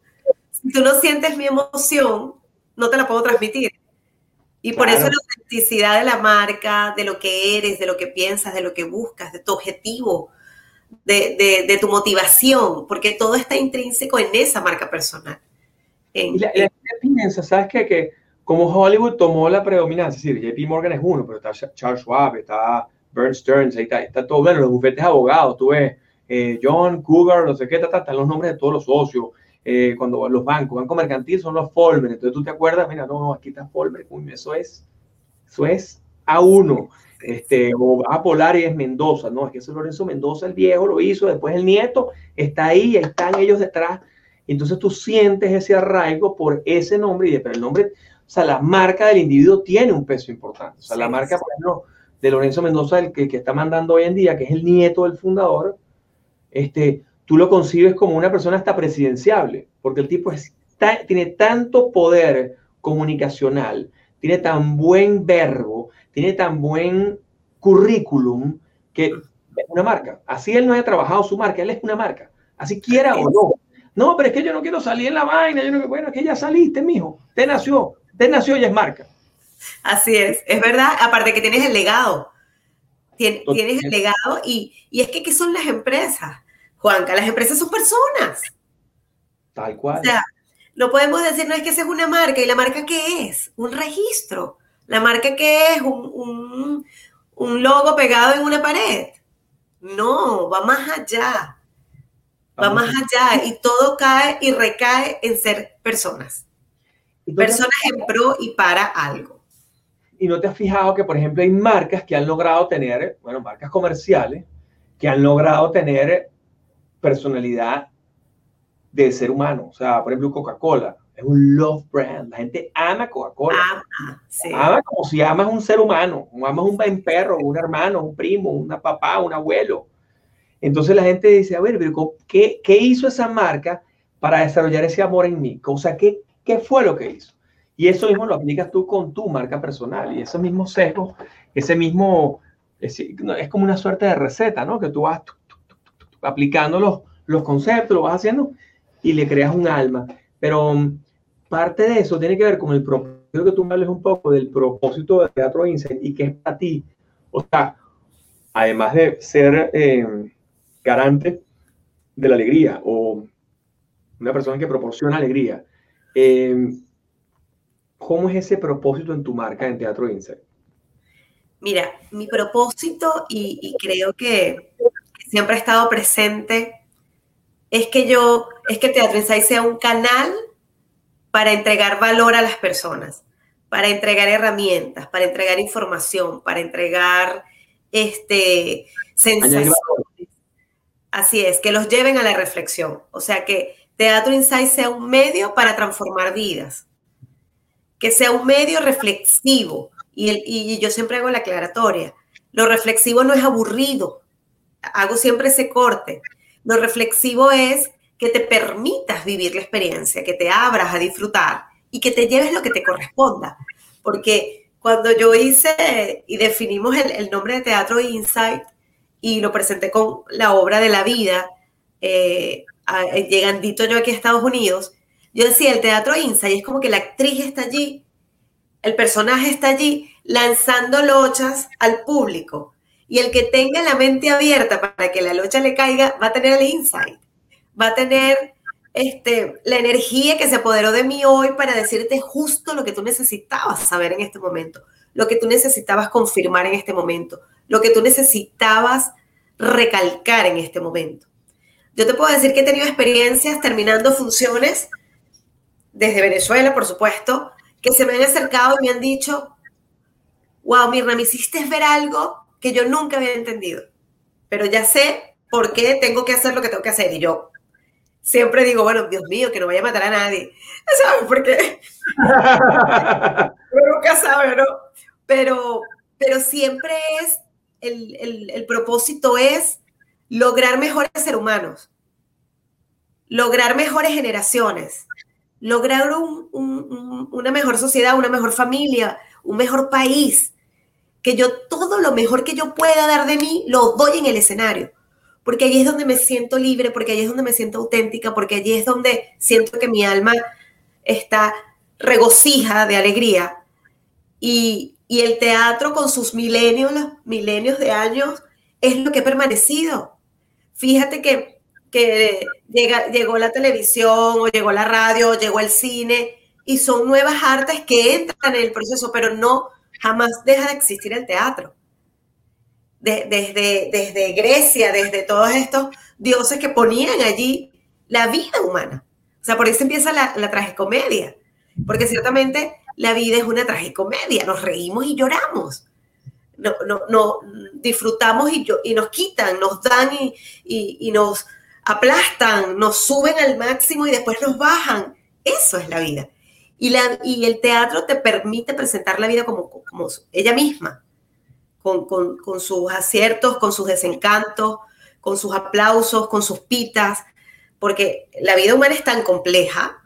Si tú no sientes mi emoción, no te la puedo transmitir. Y por eso la autenticidad de la marca, de lo que eres, de lo que piensas, de lo que buscas, de tu objetivo, de, tu motivación, porque todo está intrínseco en esa marca personal. y la, gente piensa, ¿sabes qué? Que como Hollywood tomó la predominancia, es decir, JP Morgan es uno, pero está Charles Schwab, está Bern Stearns, ahí está, está todo, bueno, los bufetes de abogados, tú ves, eh, John Cougar, no sé qué, están los nombres de todos los socios, eh, cuando los bancos, Banco Mercantil son los Folmer, entonces tú te acuerdas, mira, no, aquí está Folmer, eso es, eso es a uno. Este, o vas a Polar y es Mendoza, no, es que ese Lorenzo Mendoza, el viejo, lo hizo, después el nieto está ahí, ahí están ellos detrás. Entonces tú sientes ese arraigo por ese nombre, y pero el nombre, o sea, la marca del individuo tiene un peso importante. O sea, la marca, por ejemplo, de Lorenzo Mendoza, el que, que, está mandando hoy en día, que es el nieto del fundador, este, tú lo concibes como una persona hasta presidenciable, porque el tipo tiene tanto poder comunicacional, tiene tan buen verbo, tiene tan buen currículum, que es una marca. Así él no haya trabajado su marca, él es una marca. Así quiera o no. No, pero es que yo no quiero salir en la vaina. Yo no, bueno, es que ya saliste, mijo. Te nació. Te nació y es marca. Así es, es verdad. Aparte que tienes el legado. Tienes, el legado y, y es que ¿qué son las empresas? Juanca, las empresas son personas. Tal cual. O sea, no podemos decir, no es que esa es una marca. ¿Y la marca qué es? Un registro. ¿La marca qué es? Un, un, logo pegado en una pared. No, va más allá. Va más allá y todo cae y recae en ser personas. Personas en pro y para algo. Y no te has fijado que, por ejemplo, hay marcas que han logrado tener, bueno, marcas comerciales, que han logrado tener personalidad de ser humano. O sea, por ejemplo, Coca-Cola es un love brand. La gente ama Coca-Cola. Ama, sí. ama como si amas un ser humano, como amas un buen perro, un hermano, un primo, una papá, un abuelo. Entonces la gente dice, a ver, ¿qué, ¿qué hizo esa marca para desarrollar ese amor en mí? O sea, ¿qué, ¿qué fue lo que hizo? Y eso mismo lo aplicas tú con tu marca personal. Y ese mismo sesgo, ese mismo, es, es como una suerte de receta, ¿no? Que tú vas aplicando los, los conceptos, lo vas haciendo y le creas un alma. Pero um, parte de eso tiene que ver con el propósito que tú me hables un poco del propósito de Teatro Insight y que es para ti. O sea, además de ser eh, garante de la alegría o una persona que proporciona alegría, eh, ¿cómo es ese propósito en tu marca en Teatro Insight? Mira, mi propósito, y, creo que, que siempre ha estado presente es que yo, es que Teatro Insight sea un canal para entregar valor a las personas, para entregar herramientas, para entregar información, para entregar este, sensaciones. Así es, que los lleven a la reflexión. O sea, que Teatro Insight sea un medio para transformar vidas, que sea un medio reflexivo. Y, el, y yo siempre hago la aclaratoria. Lo reflexivo no es aburrido. Hago siempre ese corte. Lo reflexivo es que te permitas vivir la experiencia, que te abras a disfrutar y que te lleves lo que te corresponda. Porque cuando yo hice y definimos el, nombre de Teatro Insight y lo presenté con la obra de la vida, eh, llegandito yo aquí a Estados Unidos, yo decía, el Teatro Insight es como que la actriz está allí, el personaje está allí lanzando lochas al público y el que tenga la mente abierta para que la locha le caiga va a tener el insight, va a tener este, la energía que se apoderó de mí hoy para decirte justo lo que tú necesitabas saber en este momento, lo que tú necesitabas confirmar en este momento, lo que tú necesitabas recalcar en este momento. Yo te puedo decir que he tenido experiencias terminando funciones desde Venezuela, por supuesto, que se me han acercado y me han dicho, wow, Mirna, me hiciste ver algo que yo nunca había entendido, pero ya sé por qué tengo que hacer lo que tengo que hacer. Y yo siempre digo, bueno, Dios mío, que no vaya a matar a nadie. ¿Sabes por qué? nunca sabe, ¿no? Pero, pero siempre es, el, el, el propósito es lograr mejores seres humanos, lograr mejores generaciones, lograr un, un, una mejor sociedad, una mejor familia, un mejor país que yo todo lo mejor que yo pueda dar de mí lo doy en el escenario, porque allí es donde me siento libre, porque allí es donde me siento auténtica, porque allí es donde siento que mi alma está regocija de alegría. Y, el teatro con sus milenios, los milenios de años, es lo que ha permanecido. Fíjate que, que llega, llegó la televisión, o llegó la radio, o llegó el cine, y son nuevas artes que entran en el proceso, pero no jamás deja de existir el teatro. Desde, desde Grecia, desde todos estos dioses que ponían allí la vida humana. O sea, por eso empieza la, la tragicomedia, porque ciertamente la vida es una tragicomedia, nos reímos y lloramos. no, no, no disfrutamos y, y, nos quitan, nos dan y, y, nos aplastan, nos suben al máximo y después nos bajan. Eso es la vida. Y, la, y el teatro te permite presentar la vida como, como ella misma, con, sus aciertos, con sus desencantos, con sus aplausos, con sus pitas, porque la vida humana es tan compleja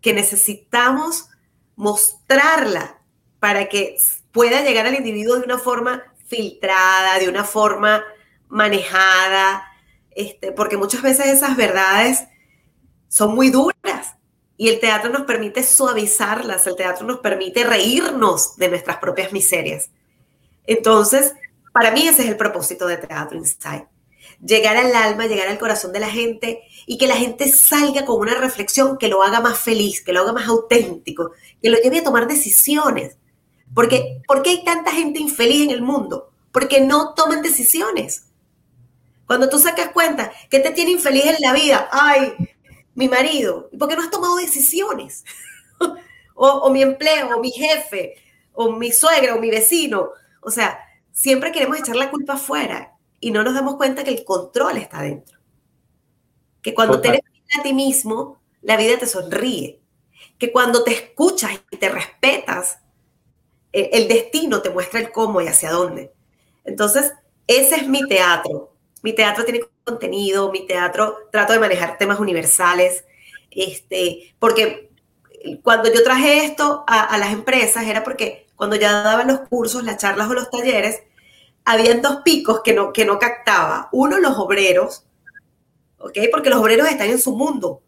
que necesitamos mostrarla para que pueda llegar al individuo de una forma filtrada, de una forma manejada, este, porque muchas veces esas verdades son muy duras y el teatro nos permite suavizarlas, el teatro nos permite reírnos de nuestras propias miserias. Entonces, para mí ese es el propósito de Teatro Insight. Llegar al alma, llegar al corazón de la gente y que la gente salga con una reflexión que lo haga más feliz, que lo haga más auténtico, que lo lleve a tomar decisiones. Porque, ¿Por qué hay tanta gente infeliz en el mundo? Porque no toman decisiones. Cuando tú sacas cuenta que te tiene infeliz en la vida, ay, mi marido, ¿y por qué no has tomado decisiones? o mi empleo, o mi jefe, o mi suegra, o mi vecino. O sea, siempre queremos echar la culpa afuera y no nos damos cuenta que el control está dentro. Que cuando te eres a ti mismo, la vida te sonríe. Que cuando te escuchas y te respetas, eh, el destino te muestra el cómo y hacia dónde. Entonces, ese es mi teatro. Mi teatro tiene contenido, mi teatro trato de manejar temas universales, este, porque cuando yo traje esto a, las empresas era porque cuando ya daban los cursos, las charlas o los talleres, habían dos picos que no, que no captaba. Uno, los obreros, ¿ok? Porque los obreros están en su mundo.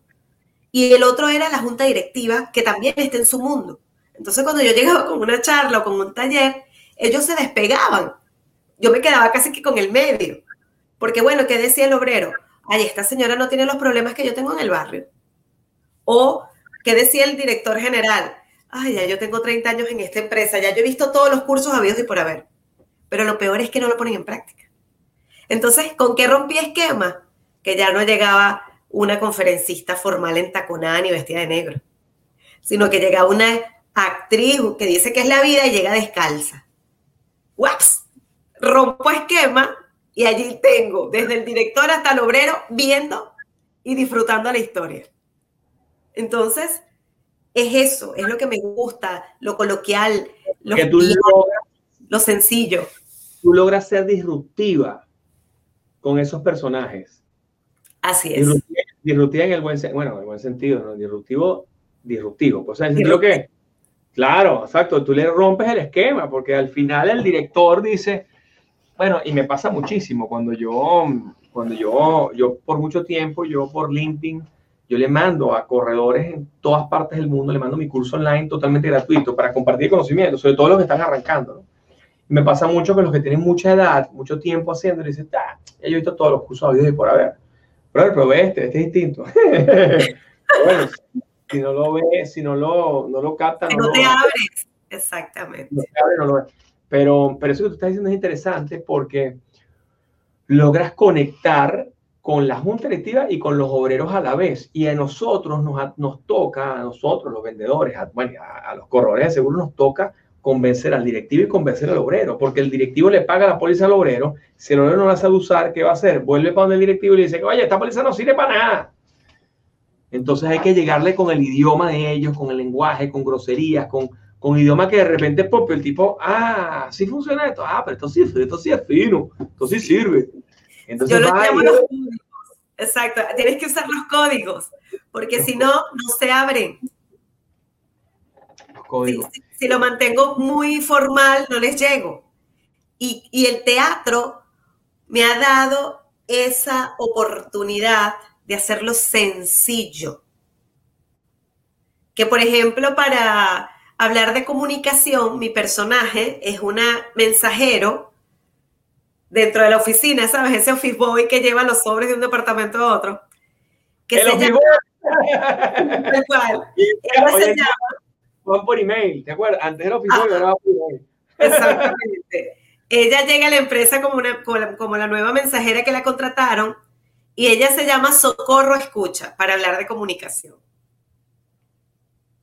Y el otro era la junta directiva, que también está en su mundo. Entonces, cuando yo llegaba con una charla o con un taller, ellos se despegaban. Yo me quedaba casi que con el medio. Porque, bueno, ¿qué decía el obrero? Ay, esta señora no tiene los problemas que yo tengo en el barrio. O, ¿qué decía el director general? Ay, ya yo tengo 30 años en esta empresa, ya yo he visto todos los cursos habidos y por haber. Pero lo peor es que no lo ponen en práctica. Entonces, ¿con qué rompí esquema? Que ya no llegaba una conferencista formal en taconada ni vestida de negro, sino que llegaba una actriz que dice que es la vida y llega descalza. ¡Waps! Rompo esquema y allí tengo desde el director hasta el obrero viendo y disfrutando la historia. Entonces, es eso, es lo que me gusta, lo coloquial, lo, que lo sencillo. Tú logras ser disruptiva con esos personajes. Así es. Disruptiva, en el buen, bueno, en el buen sentido, ¿no? Disruptivo, disruptivo. Pues, en el que Claro, exacto, tú le rompes el esquema, porque al final el director dice, bueno, y me pasa muchísimo cuando yo, cuando yo, yo por mucho tiempo, yo por LinkedIn, yo le mando a corredores en todas partes del mundo, le mando mi curso online totalmente gratuito para compartir conocimiento, sobre todo los que están arrancando. ¿no? Me pasa mucho con los que tienen mucha edad, mucho tiempo haciendo, y dicen, ah, yo he visto todos los cursos habidos y por haber. Pero, pero este, este es distinto. bueno, si no lo ves, si no lo, no lo captas. Si no, te abres, exactamente. No te abres, no lo Pero, pero eso que tú estás diciendo es interesante porque logras conectar con la junta directiva y con los obreros a la vez. Y a nosotros nos, nos toca, a nosotros los vendedores, a, bueno, a, los corredores de seguro nos toca convencer al directivo y convencer al obrero, porque el directivo le paga la póliza al obrero, si el obrero no la sabe usar, ¿qué va a hacer? Vuelve para donde el directivo y le dice, oye, esta póliza no sirve para nada. Entonces hay que llegarle con el idioma de ellos, con el lenguaje, con groserías, con, con idioma que de repente es propio. El tipo, ah, sí funciona esto. Ah, pero esto sí, esto sí es fino, esto sí sirve. Entonces, Yo lo llamo los códigos. Exacto, tienes que usar los códigos, porque si no, no se abren. Los códigos. Si, lo mantengo muy formal, no les llego. Y, y el teatro me ha dado esa oportunidad de hacerlo sencillo. Que por ejemplo, para hablar de comunicación, mi personaje es una mensajero dentro de la oficina, ¿sabes? Ese office boy que lleva los sobres de un departamento a otro. Que se llama... se llama... por email, ¿te acuerdas? Antes era office boy, ahora por email. Exactamente. Ella llega a la empresa como, una, como la nueva mensajera que la contrataron y ella se llama Socorro Escucha para hablar de comunicación.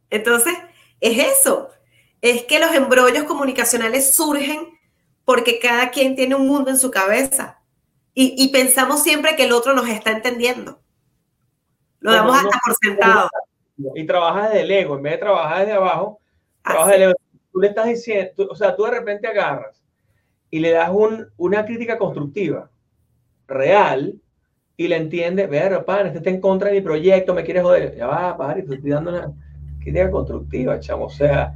Entonces, es eso, es que los embrollos comunicacionales surgen porque cada quien tiene un mundo en su cabeza y, pensamos siempre que el otro nos está entendiendo. Lo damos hasta por sentado. Y trabajas desde el ego, en vez de trabajar desde abajo, trabajas desde el ego. Tú le estás diciendo, o sea, tú de repente agarras y le das un, una crítica constructiva, real, y le entiende, ver, pan, este está en contra de mi proyecto, me quiere joder. Ya va, padre, te estoy dando una crítica constructiva, chamo. O sea,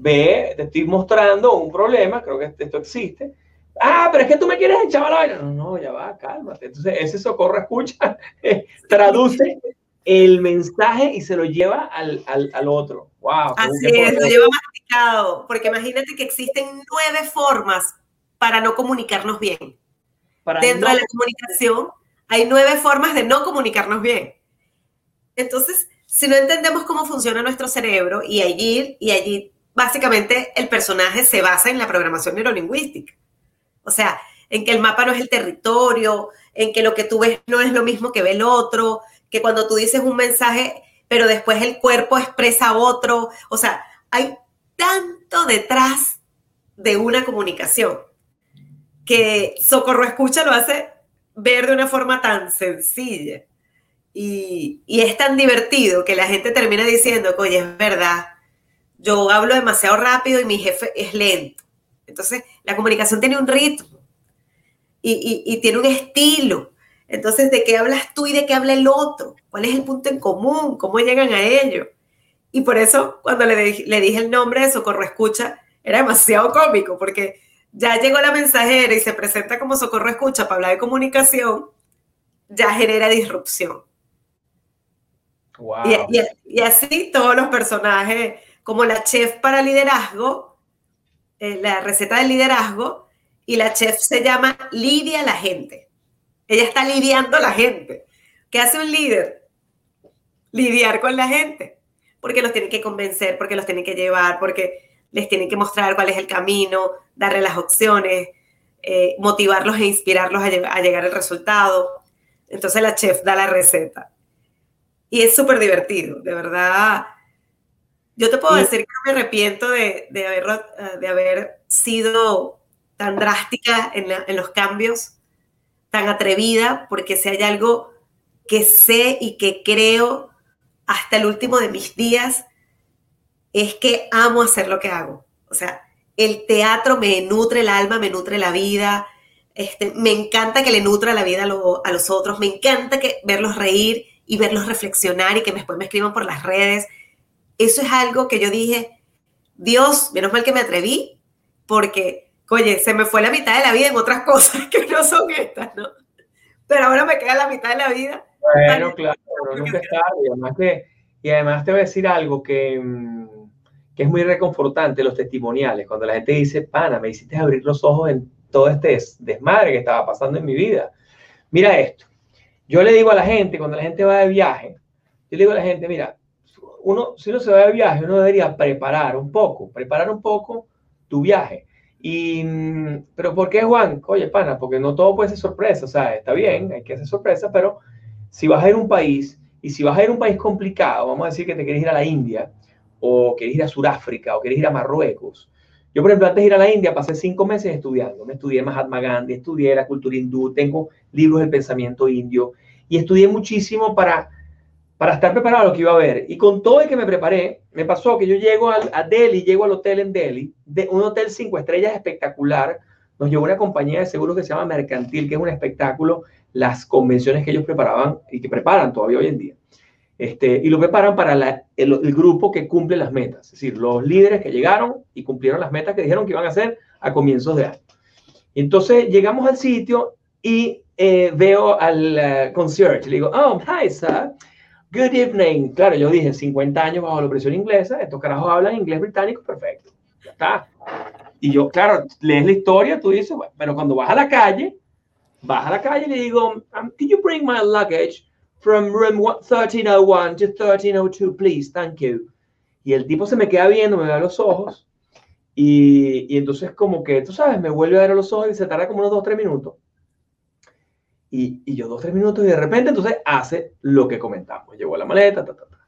ve, te estoy mostrando un problema, creo que esto existe. Ah, pero es que tú me quieres echar a la vaina. No, no, ya va, cálmate. Entonces, ese socorro escucha, traduce el mensaje y se lo lleva al, al, al otro. Wow. Así es, lo lleva masticado. Porque imagínate que existen nueve formas para no comunicarnos bien. Dentro de la comunicación hay nueve formas de no comunicarnos bien. Entonces, si no entendemos cómo funciona nuestro cerebro y allí, y allí básicamente el personaje se basa en la programación neurolingüística. O sea, en que el mapa no es el territorio, en que lo que tú ves no es lo mismo que ve el otro, que cuando tú dices un mensaje, pero después el cuerpo expresa otro. O sea, hay tanto detrás de una comunicación que Socorro Escucha lo hace ver de una forma tan sencilla y, es tan divertido que la gente termina diciendo oye, es verdad, yo hablo demasiado rápido y mi jefe es lento. Entonces, la comunicación tiene un ritmo y, tiene un estilo. Entonces, ¿de qué hablas tú y de qué habla el otro? ¿Cuál es el punto en común? ¿Cómo llegan a ello? Y por eso, cuando le, le dije el nombre de Socorro Escucha, era demasiado cómico, porque ya llegó la mensajera y se presenta como socorro escucha para hablar de comunicación, ya genera disrupción. Y, así todos los personajes, como la chef para liderazgo, eh, la receta del liderazgo, y la chef se llama Lidia la gente. Ella está lidiando la gente. ¿Qué hace un líder? Lidiar con la gente. Porque los tiene que convencer, porque los tiene que llevar, porque les tienen que mostrar cuál es el camino, darle las opciones, eh, motivarlos e inspirarlos a, llegar al resultado. Entonces la chef da la receta. Y es súper divertido, de verdad. Yo te puedo decir que me arrepiento de, de, haber, eh, de haber sido tan drástica en, en los cambios, tan atrevida, porque si hay algo que sé y que creo hasta el último de mis días, es que amo hacer lo que hago. O sea, el teatro me nutre el alma, me nutre la vida. Este, me encanta que le nutra la vida a, los otros. Me encanta que, verlos reír y verlos reflexionar y que después me escriban por las redes. Eso es algo que yo dije, Dios, menos mal que me atreví, porque, oye, se me fue la mitad de la vida en otras cosas que no son estas, ¿no? Pero ahora me queda la mitad de la vida. Bueno, claro, nunca es tarde. Además y además te voy a decir algo que mm, que es muy reconfortante, los testimoniales, cuando la gente dice, pana, me hiciste abrir los ojos en todo este desmadre que estaba pasando en mi vida. Mira esto, yo le digo a la gente, cuando la gente va de viaje, yo le digo a la gente, mira, uno, si uno se va de viaje, uno debería preparar un poco, preparar un poco tu viaje. Y, pero ¿por qué, Juan? Oye, pana, porque no todo puede ser sorpresa, o sea, está bien, hay que hacer sorpresa, pero si vas a ir a un país, y si vas a ir a un país complicado, vamos a decir que te quieres ir a la India, o querés ir a Sudáfrica, o querés ir a Marruecos. Yo, por ejemplo, antes de ir a la India, pasé cinco meses estudiando. Me estudié Mahatma Gandhi, estudié la cultura hindú, tengo libros del pensamiento indio y estudié muchísimo para, para estar preparado lo que iba a ver. Y con todo el que me preparé, me pasó que yo llego a Delhi, llego al hotel en Delhi, de un hotel cinco estrellas espectacular. Nos llevó una compañía de seguros que se llama Mercantil, que es un espectáculo, las convenciones que ellos preparaban y que preparan todavía hoy en día. Este, y lo preparan para el, grupo que cumple las metas, es decir, los líderes que llegaron y cumplieron las metas que dijeron que iban a hacer a comienzos de año. Entonces llegamos al sitio y eh, veo al uh, concierge, le digo, oh, hi, sir, good evening. Claro, yo dije, 50 años bajo la presión inglesa, estos carajos hablan inglés británico, perfecto, ya está. Y yo, claro, lees la historia, tú dices, bueno, pero cuando vas a la calle, vas a la calle y le digo, um, can you bring my luggage from room 1301 to 1302, please, thank you. Y el tipo se me queda viendo, me ve a los ojos y, y entonces como que, tú sabes, me vuelve a ver a los ojos y se tarda como unos 2, 3 minutos. Y, y yo 2, 3 minutos y de repente entonces hace lo que comentamos. Llevó la maleta, ta, ta, ta.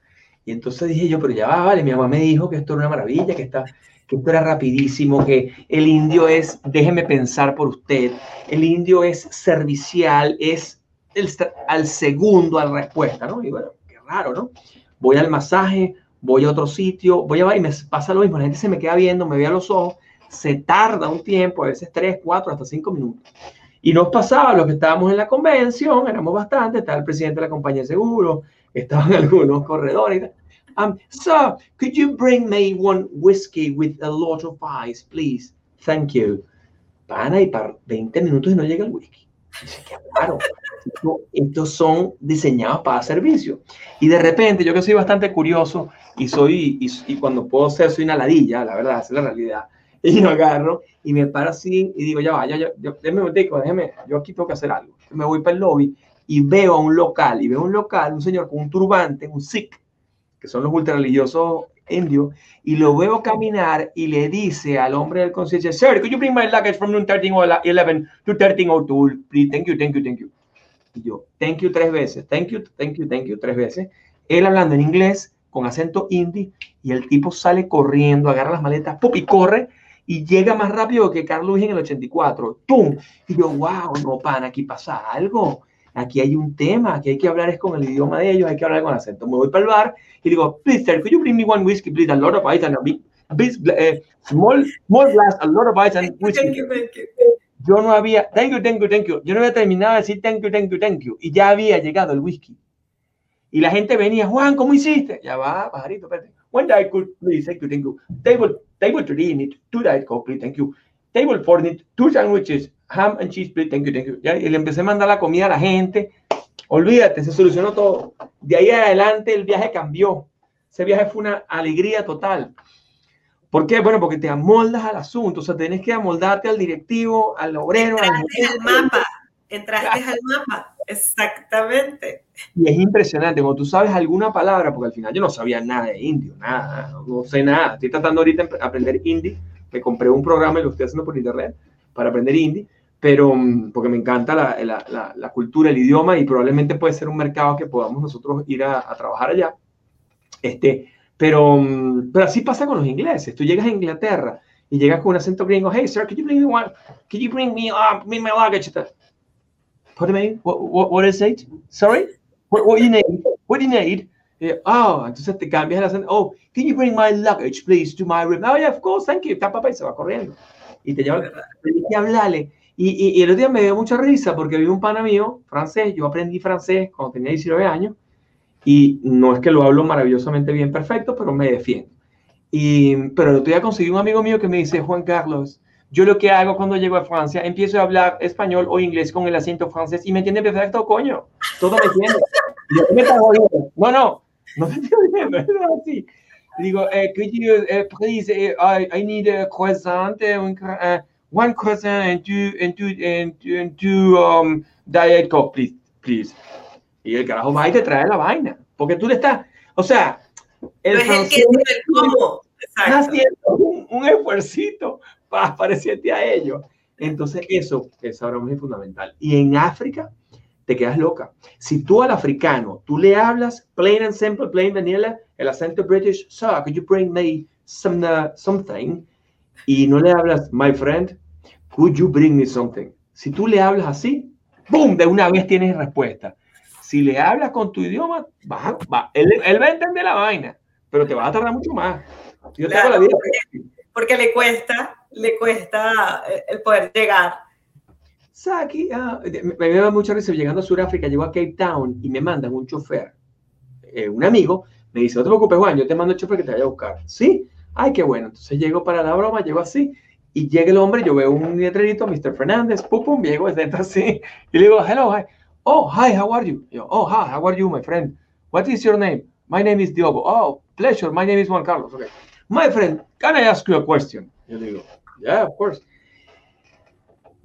Y entonces dije yo, pero ya va, vale, mi mamá me dijo que esto era una maravilla, que, está, que esto era rapidísimo, que el indio es, déjeme pensar por usted, el indio es servicial, es el, al segundo a la respuesta, ¿no? Y bueno, qué raro, ¿no? Voy al masaje, voy a otro sitio, voy a y me pasa lo mismo, la gente se me queda viendo, me ve a los ojos, se tarda un tiempo, a veces tres, cuatro, hasta cinco minutos. Y nos pasaba los que estábamos en la convención, éramos bastante, estaba el presidente de la compañía de seguro, estaban algunos corredores. Um, sir, could you bring me one whiskey with a lot of ice, please? Thank you. Pana, y para 20 minutos y no llega el whisky. Qué raro. Estos son diseñados para servicio. Y de repente, yo que soy bastante curioso y soy, y, y cuando puedo ser, soy una ladilla, la verdad, es la realidad. Y yo agarro y me paro así y digo, ya va, ya, ya, déjeme un déjeme, yo aquí tengo que hacer algo. Me voy para el lobby y veo a un local, y veo un local, un señor con un turbante, un sikh, que son los ultrarreligiosos indios, y lo veo caminar y le dice al hombre del concierto, Sir, could you bring my luggage from room 1311 to 1302? Please, thank you, thank you, thank you. Y yo, thank you tres veces, thank you, thank you, thank you tres veces. Él hablando en inglés, con acento indie, y el tipo sale corriendo, agarra las maletas, ¡pum! y corre y llega más rápido que Carlos en el 84. ¡Tum! Y yo, wow, no, pan, aquí pasa algo. Aquí hay un tema, aquí hay que hablar es con el idioma de ellos, hay que hablar con el acento. Me voy para el bar y digo, please, sir, could you bring me one whiskey, please, a lot of ice and a big, big uh, small, small glass, a lot of ice and whiskey. Thank you, thank you. Yo no había, thank you, thank you, thank you. Yo no había terminado de decir thank you, thank you, thank you. Y ya había llegado el whisky. Y la gente venía, Juan, ¿cómo hiciste? Ya va, pajarito, espérate. One Diet Coke, please, thank you, thank you. Table, table three need two Diet Coke, please, thank you. Table four need two sandwiches, ham and cheese, please, thank you, thank you. Ya, y le empecé a mandar la comida a la gente. Olvídate, se solucionó todo. De ahí adelante el viaje cambió. Ese viaje fue una alegría total. ¿Por qué? Bueno, porque te amoldas al asunto, o sea, tienes que amoldarte al directivo, al obrero, al, mapa. Entraste al mapa, exactamente. Y es impresionante, cuando tú sabes alguna palabra, porque al final yo no sabía nada de indio, nada, no, sé nada. Estoy tratando ahorita de aprender hindi, me compré un programa y lo estoy haciendo por internet para aprender hindi, pero mm, porque me encanta la, la, la, cultura, el idioma y probablemente puede ser un mercado que podamos nosotros ir a, a trabajar allá. Este, pero, mm, pero así pasa con los ingleses. Tú llegas a Inglaterra y llegas con un acento gringo. Hey, sir, could you bring me one? Could you bring me, uh, me my luggage? Pardon me, what, what, what is it? Sorry? What, what you need? What do you need? Yeah, oh, entonces te cambias el acento. Oh, can you bring my luggage, please, to my room? Oh, yeah, of course, thank you. Papá y se va corriendo. Y te lleva, que hablarle. Y, y, y, el otro día me dio mucha risa porque vi un pana mío, francés, yo aprendí francés cuando tenía 19 años, y no es que lo hablo maravillosamente bien, perfecto, pero me defiendo. Y, pero el otro día conseguí un amigo mío que me dice, Juan Carlos, yo lo que hago cuando llego a Francia, empiezo a hablar español o inglés con el acento francés y me entiende perfecto, coño. Todo me entiende. Yo, me no, no, no me entiendo, es así. Digo, eh, could you, uh, please, uh, I, I need a croissant, uh, one croissant and two, and two, and two, and two um, diet coke, please, please. Y el carajo va y te trae la vaina. Porque tú le estás, o sea, el no es el que, cómo. está haciendo un, un esfuercito para parecerte a ellos. Entonces, eso es ahora muy fundamental. Y en África, te quedas loca. Si tú al africano, tú le hablas plain and simple, plain vanilla, el acento british, so could you bring me some, uh, something? Y no le hablas, my friend, could you bring me something? Si tú le hablas así, ¡boom! De una vez tienes respuesta. Si le hablas con tu idioma, va, va. Él, él, va a entender la vaina, pero te va a tardar mucho más. Yo claro, tengo la vida. Porque, porque, le cuesta, le cuesta eh, el poder llegar. Saki, ah, me, me da mucha risa llegando a Sudáfrica, llego a Cape Town y me mandan un chofer, eh, un amigo, me dice, no te preocupes, Juan, yo te mando el chofer que te vaya a buscar. ¿Sí? Ay, qué bueno. Entonces llego para la broma, llego así, y llega el hombre, yo veo un letrerito, Mr. Fernández, pum, pum, llego desde así, y le digo, hello, hi. Oh, hi, how are you? Yo, oh, hi, how are you, my friend? What is your name? My name is Diogo. Oh, pleasure, my name is Juan Carlos. Okay. My friend, can I ask you a question? Yo digo, yeah, of course.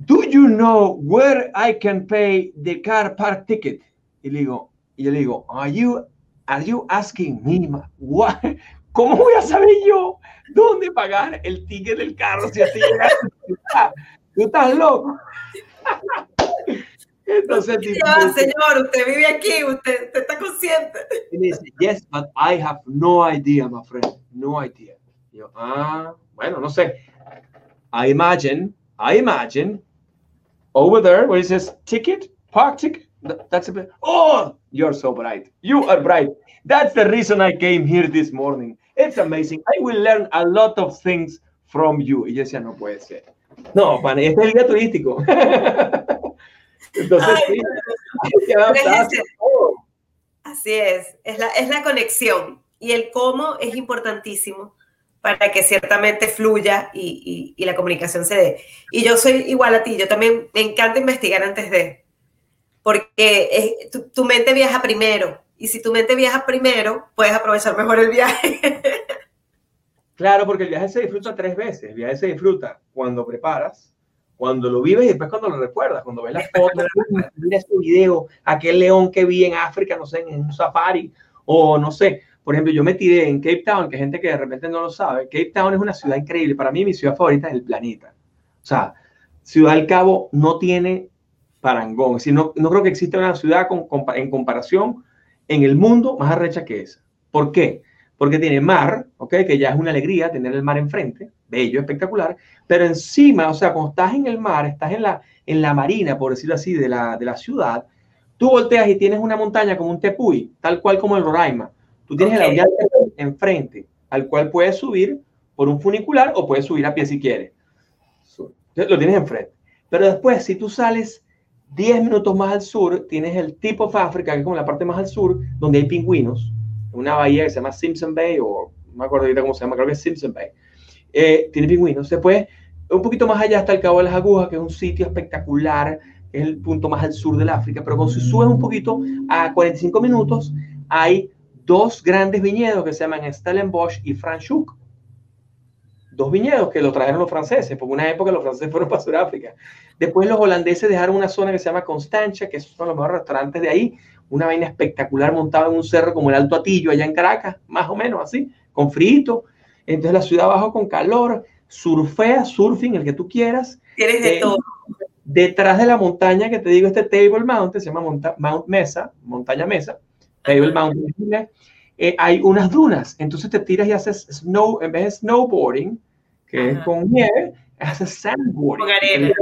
Do you know where I can pay the car park ticket? Y le digo, y yo le digo, are you, are you asking me, what? ¿Cómo voy a saber yo dónde pagar el ticket del carro si así llegas ¿Tú estás loco? Entonces, señor, usted vive aquí, usted, usted está consciente. Y dice, yes, but I have no idea, my friend, no idea. Y yo, ah, bueno, no sé. I imagine, I imagine, over there where it says ticket, park ticket, that's a bit, oh, you're so bright. You are bright. That's the reason I came here this morning. It's amazing. I will learn a lot of things from you. Y yo decía, no puede ser. No, este es el guía turístico. Entonces, Ay, sí, Así es, es la, es la conexión y el cómo es importantísimo para que ciertamente fluya y, y, y, la comunicación se dé. Y yo soy igual a ti, yo también me encanta investigar antes de, porque es, tu, tu, mente viaja primero y si tu mente viaja primero, puedes aprovechar mejor el viaje. Claro, porque el viaje se disfruta tres veces. El viaje se disfruta cuando preparas, cuando lo vives y después cuando lo recuerdas, cuando ves las fotos, mira este video, aquel león que vi en África, no sé, en un safari, o no sé, por ejemplo, yo me tiré en Cape Town, que gente que de repente no lo sabe, Cape Town es una ciudad increíble, para mí mi ciudad favorita es el planeta. O sea, Ciudad del Cabo no tiene parangón, es no, creo que exista una ciudad con, en comparación en el mundo más arrecha que esa. ¿Por qué? Porque tiene mar, ¿ok? Que ya es una alegría tener el mar enfrente, bello, espectacular, pero encima, o sea, cuando estás en el mar, estás en la, en la marina, por decirlo así, de la, de la ciudad, tú volteas y tienes una montaña como un tepuy, tal cual como el Roraima. Tú tienes okay. el avión enfrente, al cual puedes subir por un funicular o puedes subir a pie si quieres. Lo tienes enfrente. Pero después, si tú sales 10 minutos más al sur, tienes el Tip of Africa, que es como la parte más al sur, donde hay pingüinos, una bahía que se llama Simpson Bay, o no me acuerdo ahorita cómo se llama, creo que es Simpson Bay. Eh, tiene pingüinos. Después, un poquito más allá está el Cabo de las Agujas, que es un sitio espectacular, es el punto más al sur del África, pero cuando se subes un poquito a 45 minutos, hay dos grandes viñedos que se llaman Stellenbosch y Franschhoek. Dos viñedos que lo trajeron los franceses, porque una época los franceses fueron para Sudáfrica. Después los holandeses dejaron una zona que se llama Constantia, que son los mejores restaurantes de ahí, una vaina espectacular montada en un cerro como el Alto Atillo, allá en Caracas, más o menos así, con frito. Entonces la ciudad abajo con calor, surfea, surfing, el que tú quieras. Tienes de eh, todo. Detrás de la montaña que te digo, este Table Mountain, se llama Monta Mount Mesa, montaña Mesa, Table Mountain, eh, hay unas dunas. Entonces te tiras y haces snow, en vez de snowboarding, que Ajá. es con nieve, haces sandboarding. Con arena.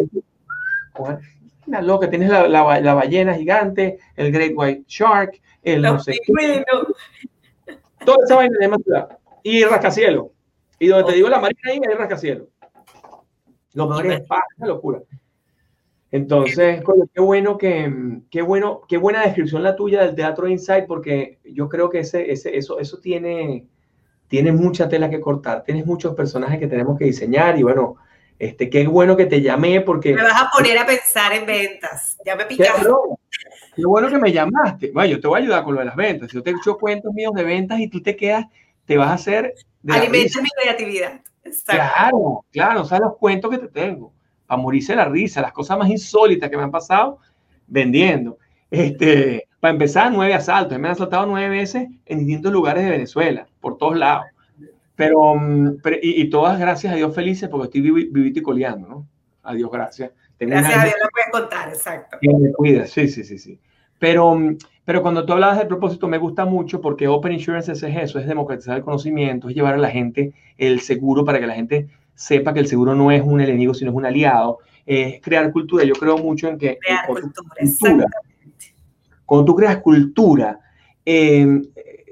Una loca, tienes la, la, la, ballena gigante, el Great White Shark, el Los no sé qué. Toda esa vaina de ciudad. Y rascacielos. Y donde te digo la marina ahí, hay rascacielos. Lo mejor es paz, una locura. Entonces, coño, qué bueno que, qué bueno, qué buena descripción la tuya del Teatro Insight, porque yo creo que ese, ese, eso, eso tiene, tiene mucha tela que cortar. Tienes muchos personajes que tenemos que diseñar y bueno, este, qué bueno que te llamé porque... Me vas a poner a pensar en ventas. Ya me picaste. Qué, qué bueno que me llamaste. Bueno, yo te voy a ayudar con lo de las ventas. Yo te he hecho cuentos míos de ventas y tú te quedas, te vas a hacer... Alimenta mi creatividad. Exacto. Claro, claro, o sea, los cuentos que te tengo. A morirse la risa, las cosas más insólitas que me han pasado vendiendo. Este, para empezar, nueve asaltos. Me han asaltado nueve veces en distintos lugares de Venezuela, por todos lados. Pero, mm, pero y, y, todas gracias a Dios felices porque estoy vivito y coleando, ¿no? A Dios gracias. Tengo gracias a Dios lo puedes contar, exacto. Que me cuida, sí, sí, sí, sí. Pero, mm, pero cuando tú hablabas del propósito me gusta mucho porque Open Insurance es eso, es democratizar el conocimiento, es llevar a la gente el seguro para que la gente sepa que el seguro no es un enemigo, sino es un aliado, es crear cultura. Yo creo mucho en que... Crear cultura, cultura cuando tú creas cultura, eh,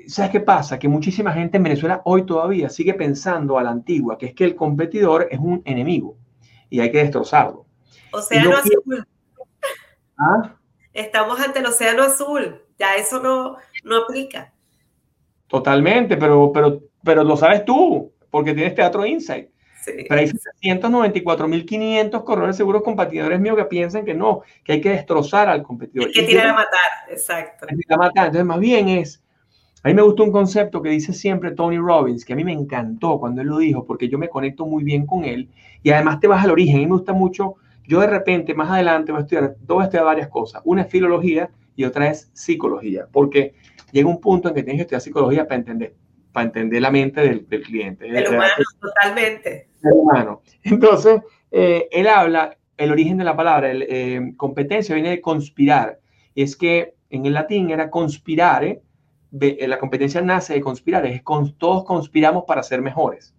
¿sabes qué pasa? Que muchísima gente en Venezuela hoy todavía sigue pensando a la antigua, que es que el competidor es un enemigo y hay que destrozarlo. Océano no azul. Quiero... ¿Ah? Estamos ante el océano azul, ya eso no, no aplica. Totalmente, pero, pero, pero lo sabes tú, porque tienes Teatro Insight. Sí. Pero hay 794.500 corredores seguros competidores míos que piensan que no, que hay que destrozar al competidor. Hay que tirar a matar, exacto. Hay que matar. Entonces, más bien es, a mí me gusta un concepto que dice siempre Tony Robbins, que a mí me encantó cuando él lo dijo, porque yo me conecto muy bien con él y además te vas al origen. A mí me gusta mucho, yo de repente más adelante voy a estudiar, voy a estudiar varias cosas. Una es filología y otra es psicología, porque llega un punto en que tienes que estudiar psicología para entender, para entender la mente del, del cliente. El humano, totalmente. El humano. Entonces, eh, él habla, el origen de la palabra, el, eh, competencia viene de conspirar, y es que en el latín era conspirare, la competencia nace de conspirar, es con, todos conspiramos para ser mejores.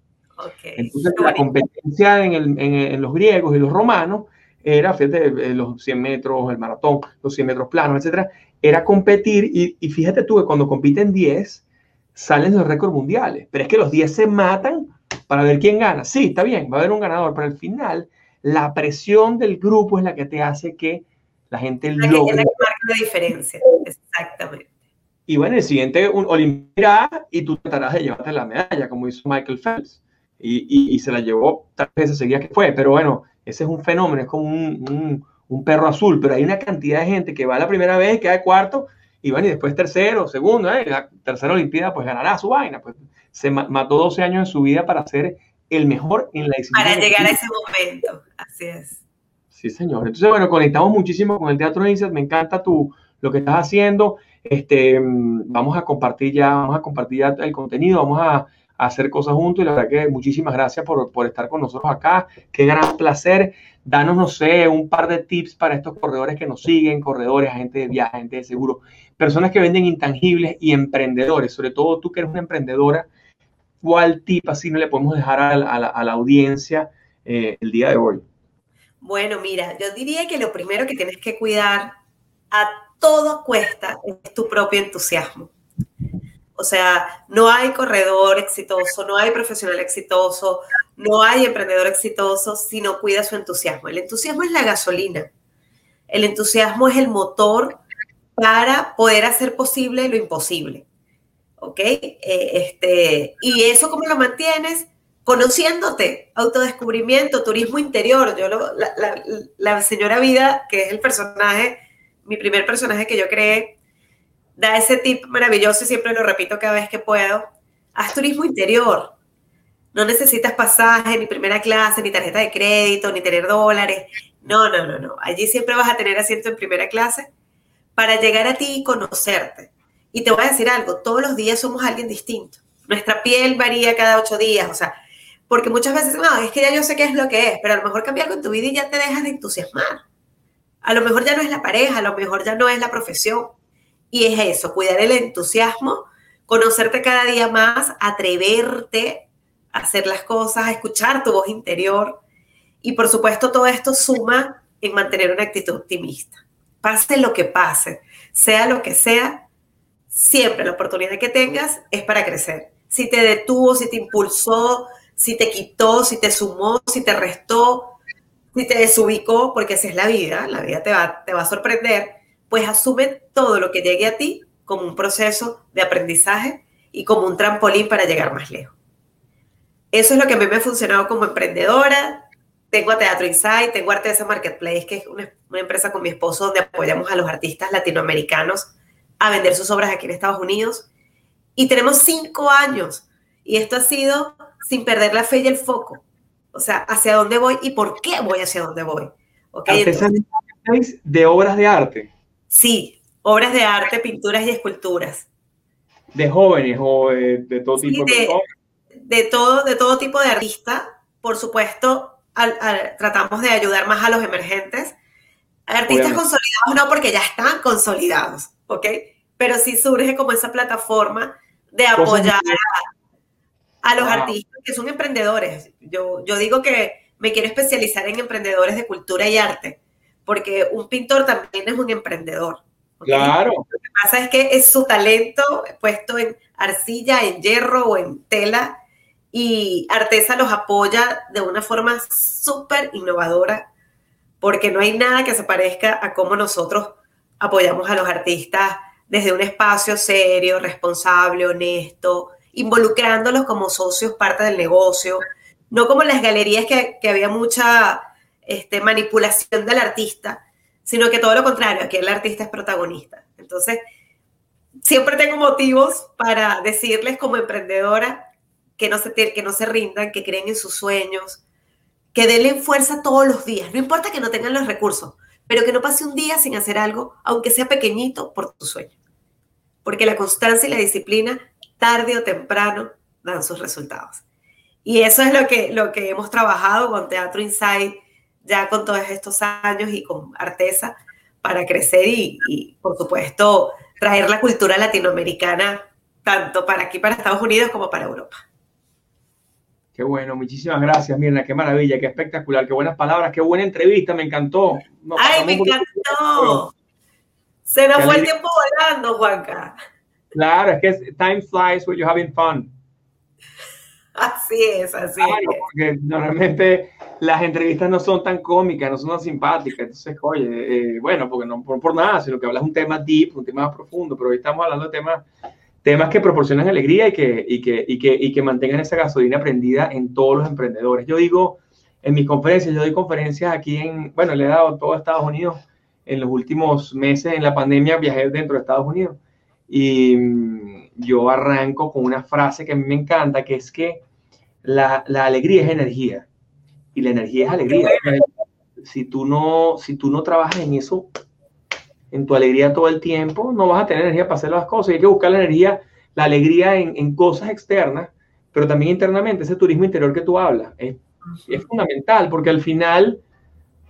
Entonces, la competencia en, los griegos y los romanos era, fíjate, eh, los 100 metros, el maratón, los 100 metros planos, etcétera, era competir y, y fíjate tú que cuando compiten 10, salen los récords mundiales, pero es que los 10 se matan para ver quién gana. Sí, está bien, va a haber un ganador, pero al final la presión del grupo es la que te hace que la gente la logre. Es la que marca la diferencia, exactamente. Y bueno, el siguiente Olimpia y tú tratarás de llevarte la medalla, como hizo Michael Phelps. Y, y, se la llevó tal vez seguía que fue, pero bueno, ese es un fenómeno, es como un, un, perro azul, pero hay una cantidad de gente que va la primera vez, queda de cuarto, y bueno, y después tercero, segundo, ¿eh? la tercera Olimpiada, pues ganará su vaina. Pues se mató 12 años de su vida para ser el mejor en la disciplina. Para llegar a ese momento, así es. Sí, señor. Entonces, bueno, conectamos muchísimo con el Teatro Insight, me encanta tu, lo que estás haciendo. Este, mm, vamos a compartir ya, vamos a compartir ya el contenido, vamos a, hacer cosas juntos y la verdad que muchísimas gracias por, por, estar con nosotros acá. Qué gran placer. Danos, no sé, un par de tips para estos corredores que nos siguen, corredores, agentes de viaje, agentes de seguro, personas que venden intangibles y emprendedores, sobre todo tú que eres una emprendedora, ¿cuál tip así no le podemos dejar a la, audiencia eh, el día de hoy? Bueno, mira, yo diría que lo primero que tienes que cuidar a todo cuesta es tu propio entusiasmo. O sea, no hay corredor exitoso, no hay profesional exitoso, no hay emprendedor exitoso si no cuida su entusiasmo. El entusiasmo es la gasolina. El entusiasmo es el motor para poder hacer posible lo imposible. ¿Ok? Eh, este, y eso cómo lo mantienes? Conociéndote, autodescubrimiento, turismo interior. Yo la, señora Vida, que es el personaje, mi primer personaje que yo creé, da ese tip maravilloso y siempre lo repito cada vez que puedo. Haz turismo interior. No necesitas pasaje, ni primera clase, ni tarjeta de crédito, ni tener dólares. No, no, no, no. Allí siempre vas a tener asiento en primera clase para llegar a ti y conocerte. Y te voy a decir algo, todos los días somos alguien distinto. Nuestra piel varía cada ocho días, o sea, porque muchas veces, no, es que ya yo sé qué es lo que es, pero a lo mejor cambia algo en tu vida y ya te dejas de entusiasmar. A lo mejor ya no es la pareja, a lo mejor ya no es la profesión. Y es eso, cuidar el entusiasmo, conocerte cada día más, atreverte a hacer las cosas, a escuchar tu voz interior. Y por supuesto, todo esto suma en mantener una actitud optimista pase lo que pase, sea lo que sea, siempre la oportunidad que tengas es para crecer. Si te detuvo, si te impulsó, si te quitó, si te sumó, si te restó, si te desubicó, porque esa es la vida, la vida te va, te va a sorprender, pues asume todo lo que llegue a ti como un proceso de aprendizaje y como un trampolín para llegar más lejos. Eso es lo que a mí me ha funcionado como emprendedora, tengo a Teatro Insight, tengo Artesa Marketplace, que es una, empresa con mi esposo donde apoyamos a los artistas latinoamericanos a vender sus obras aquí en Estados Unidos. Y tenemos cinco años. Y esto ha sido sin perder la fe y el foco. O sea, hacia dónde voy y por qué voy hacia dónde voy. ¿Okay? de obras de arte. Sí, obras de arte, pinturas y esculturas. De jóvenes o de, todo tipo de, de, todo, de todo tipo de artista. Por supuesto, tratamos de ayudar más a los emergentes. Artistas consolidados no, porque ya están consolidados, ¿ok? Pero sí surge como esa plataforma de apoyar a, los artistas que son emprendedores. Yo, yo digo que me quiero especializar en emprendedores de cultura y arte, porque un pintor también es un emprendedor. Claro. Lo que pasa es que es su talento puesto en arcilla, en hierro o en tela y Artesa los apoya de una forma súper innovadora, porque no hay nada que se parezca a cómo nosotros apoyamos a los artistas desde un espacio serio, responsable, honesto, involucrándolos como socios, parte del negocio, no como las galerías que, había mucha este, manipulación del artista, sino que todo lo contrario, aquí el artista es protagonista. Entonces, siempre tengo motivos para decirles como emprendedora que no se, que no se rindan, que creen en sus sueños, que denle fuerza todos los días. No importa que no tengan los recursos, pero que no pase un día sin hacer algo, aunque sea pequeñito, por tu sueño. Porque la constancia y la disciplina, tarde o temprano, dan sus resultados. Y eso es lo que, lo que hemos trabajado con Teatro Insight, ya con todos estos años y con Artesa, para crecer y, y por supuesto, traer la cultura latinoamericana tanto para aquí, para Estados Unidos, como para Europa. Qué bueno, muchísimas gracias, Mirna, qué maravilla, qué espectacular, qué buenas palabras, qué buena entrevista, me encantó. Ay, me encantó. Se nos fue el tiempo volando, Juanca. Claro, es que time flies when you're having fun. Así es, así es. Porque normalmente las entrevistas no son tan cómicas, no son tan simpáticas. Entonces, oye, eh, bueno, porque no por, por, nada, sino que hablas un tema deep, un tema más profundo, pero hoy estamos hablando de temas, temas que proporcionan alegría y que, y que, y que, y que mantengan esa gasolina prendida en todos los emprendedores. Yo digo, en mis conferencias, yo doy conferencias aquí en, bueno, le he dado todo Estados Unidos en los últimos meses en la pandemia, viajé dentro de Estados Unidos. Y mm, yo arranco con una frase que a mí me encanta, que es que la, la alegría es energía y la energía es alegría. Si tú, no, si tú no trabajas en eso, en tu alegría todo el tiempo, no vas a tener energía para hacer las cosas. hay que buscar la energía, la alegría en, en cosas externas, pero también internamente, ese turismo interior que tú hablas. Es, es fundamental porque al final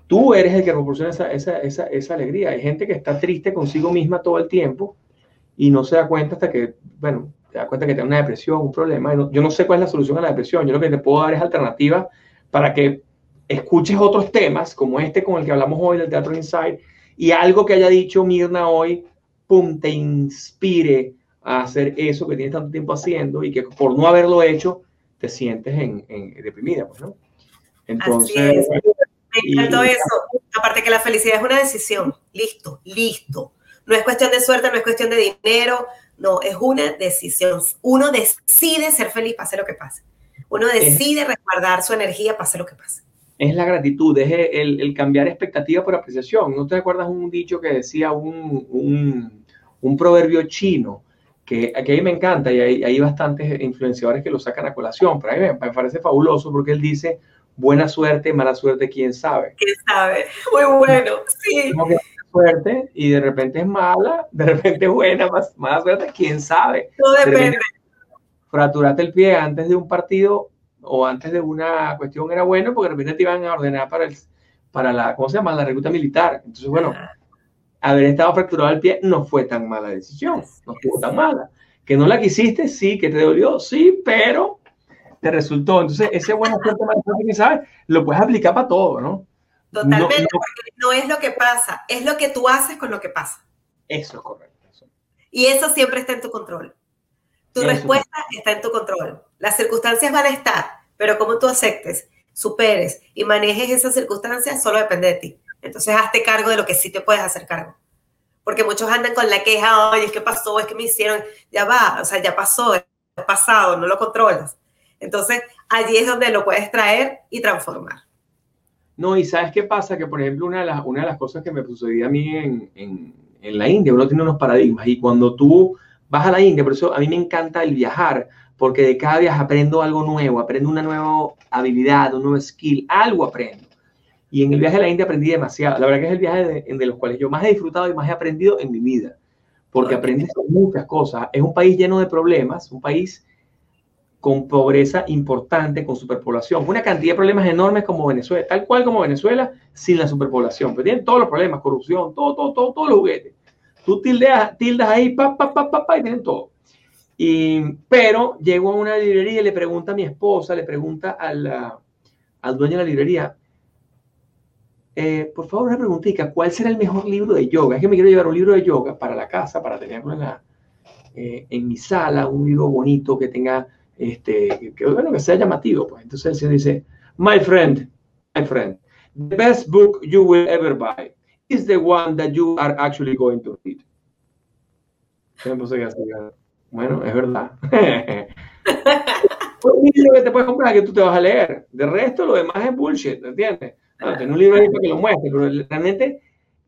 tú eres el que proporciona esa, esa, esa, esa alegría. Hay gente que está triste consigo misma todo el tiempo y no se da cuenta hasta que, bueno, te das cuenta que tiene una depresión, un problema. yo no sé cuál es la solución a la depresión. Yo lo que te puedo dar es alternativas para que escuches otros temas, como este con el que hablamos hoy del Teatro Inside, y algo que haya dicho Mirna hoy, pum, te inspire a hacer eso que tienes tanto tiempo haciendo y que por no haberlo hecho te sientes en, deprimida, pues, ¿no? Entonces... Me encantó eso. Aparte que la felicidad es una decisión. Listo, listo. No es cuestión de suerte, no es cuestión de dinero, no, es una decisión. Uno decide ser feliz, pase lo que pase. Uno decide resguardar su energía, pase lo que pase. Es la gratitud, es el, cambiar expectativa por apreciación. ¿No te acuerdas un dicho que decía un, un, proverbio chino? Que, a mí me encanta y hay, hay, bastantes influenciadores que lo sacan a colación, pero a mí me, parece fabuloso porque él dice, buena suerte, mala suerte, quién sabe. ¿Quién sabe? Muy bueno, sí suerte y de repente es mala, de repente es buena, más, mala suerte, quién sabe. Todo depende. Fraturarte el pie antes de un partido o antes de una cuestión era bueno porque de repente te iban a ordenar para, el, para la, ¿cómo se llama? La recluta militar. Entonces, bueno, haber estado fracturado el pie no fue tan mala decisión, no fue tan mala. Que no la quisiste, sí, que te dolió, sí, pero te resultó. Entonces, ese mala suerte, ¿sabes? Lo puedes aplicar para todo, ¿no? Totalmente, no, porque no es lo que pasa, es lo que tú haces con lo que pasa. Eso es correcto. Y eso siempre está en tu control. Tu respuesta está en tu control. Las circunstancias van a estar, pero como tú aceptes, superes y manejes esas circunstancias, solo depende de ti. Entonces, hazte cargo de lo que sí te puedes hacer cargo. Porque muchos andan con la queja, oye, es que pasó, es que me hicieron, ya va, o sea, ya pasó, es pasado, no lo controlas. Entonces, allí es donde lo puedes traer y transformar. No, y ¿sabes qué pasa? Que, por ejemplo, una de las, una de las cosas que me sucedía a mí en, en, en, la India, uno tiene unos paradigmas, y cuando tú vas a la India, por eso a mí me encanta el viajar, porque de cada viaje aprendo algo nuevo, aprendo una nueva habilidad, un nuevo skill, algo aprendo. Y en el viaje a la India aprendí demasiado. La verdad que es el viaje de, de los cuales yo más he disfrutado y más he aprendido en mi vida, porque aprendes muchas cosas. Es un país lleno de problemas, un país con pobreza importante, con superpoblación, una cantidad de problemas enormes como Venezuela, tal cual como Venezuela, sin la superpoblación. Pero tienen todos los problemas, corrupción, todo, todo, todo, todos los juguetes. Tú tildeas, tildas ahí, pa, pa, pa, pa, pa, y tienen todo. Y, pero llego a una librería y le pregunta a mi esposa, le pregunta al, al dueño de la librería, eh, por favor, una preguntita, ¿cuál será el mejor libro de yoga? Es que me quiero llevar un libro de yoga para la casa, para tenerlo en, la, eh, en mi sala, un libro bonito que tenga este, que, bueno, que sea llamativo. Pues. Entonces el Señor dice, my friend, my friend, the best book you will ever buy is the one that you are actually going to read. Bueno, es verdad. un libro que te puedes comprar que tú te vas a leer. De resto, lo demás es bullshit, ¿entiendes? Bueno, tener un libro ahí para que lo muestre, pero realmente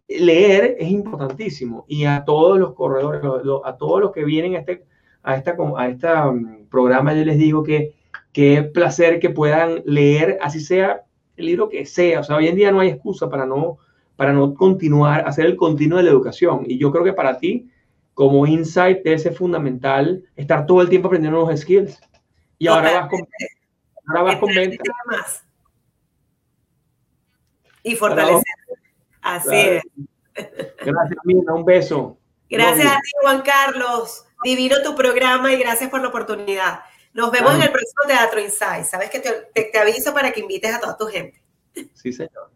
leer es importantísimo. Y a todos los corredores, a todos los que vienen a este, a esta, a esta um, programa, yo les digo que qué placer que puedan leer, así sea el libro que sea. O sea, hoy en día no hay excusa para no, para no continuar, hacer el continuo de la educación. Y yo creo que para ti, como insight, debe ser fundamental estar todo el tiempo aprendiendo nuevos skills. Y ahora vas con, ahora vas con venta. Y fortalecer. Así es. Gracias, Mina. Un beso. Gracias a ti, Juan Carlos. Divino tu programa y gracias por la oportunidad. Nos vemos en el próximo Teatro Inside. Sabes que te, te, aviso para que invites a toda tu gente. Sí, señor.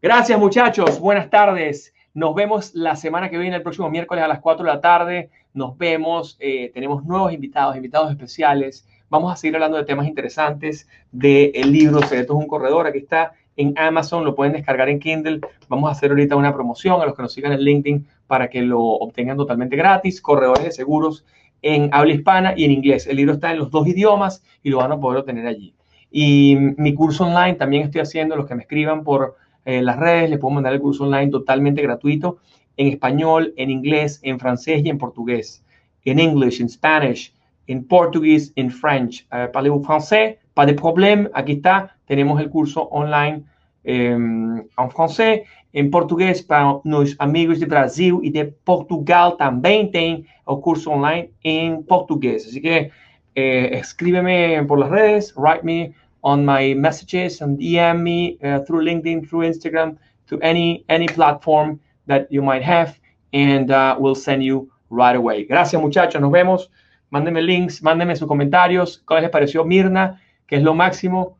Gracias, muchachos. Buenas tardes. Nos vemos la semana que viene, el próximo miércoles a las 4 de la tarde. Nos vemos. Eh, tenemos nuevos invitados, invitados especiales. Vamos a seguir hablando de temas interesantes del libro Secretos de un Corredor. Aquí está en Amazon, lo pueden descargar en Kindle. Vamos a hacer ahorita una promoción a los que nos sigan en LinkedIn para que lo obtengan totalmente gratis. Corredores de seguros en habla hispana y en inglés. El libro está en los dos idiomas y lo van a poder obtener allí. Y mi curso online también estoy haciendo, los que me escriban por eh, las redes, les puedo mandar el curso online totalmente gratuito en español, en inglés, en francés y en portugués. En English, en Spanish, en portugués, en French. Uh, Parlez-vous français? Pas de problème. Aquí está. Tenemos el curso online en francés en portugués para los amigos de Brasil y de Portugal también tienen el curso online en portugués. Así que eh, escríbeme por las redes, write me on my messages and DM me uh, through LinkedIn, through Instagram, to any any platform that you might have, and uh, we'll send you right away. Gracias muchachos, nos vemos. Mándenme links, mándenme sus comentarios. ¿Cómo les pareció Mirna? Que es lo máximo.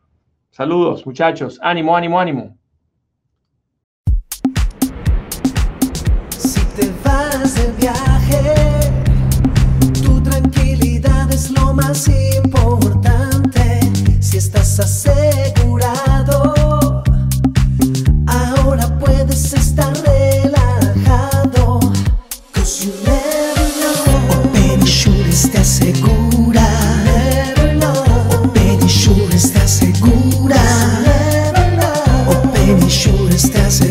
Saludos muchachos. Ánimo, ánimo, ánimo. te vas de viaje, tu tranquilidad es lo más estás asegurado. Ahora puedes estar relajado. Cause you never know. Open Insurance te asegura. Never know. Open Insurance te asegura. Never know. Open te.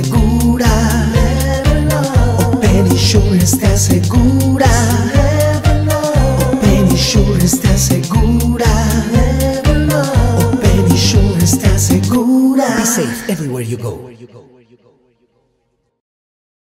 you go.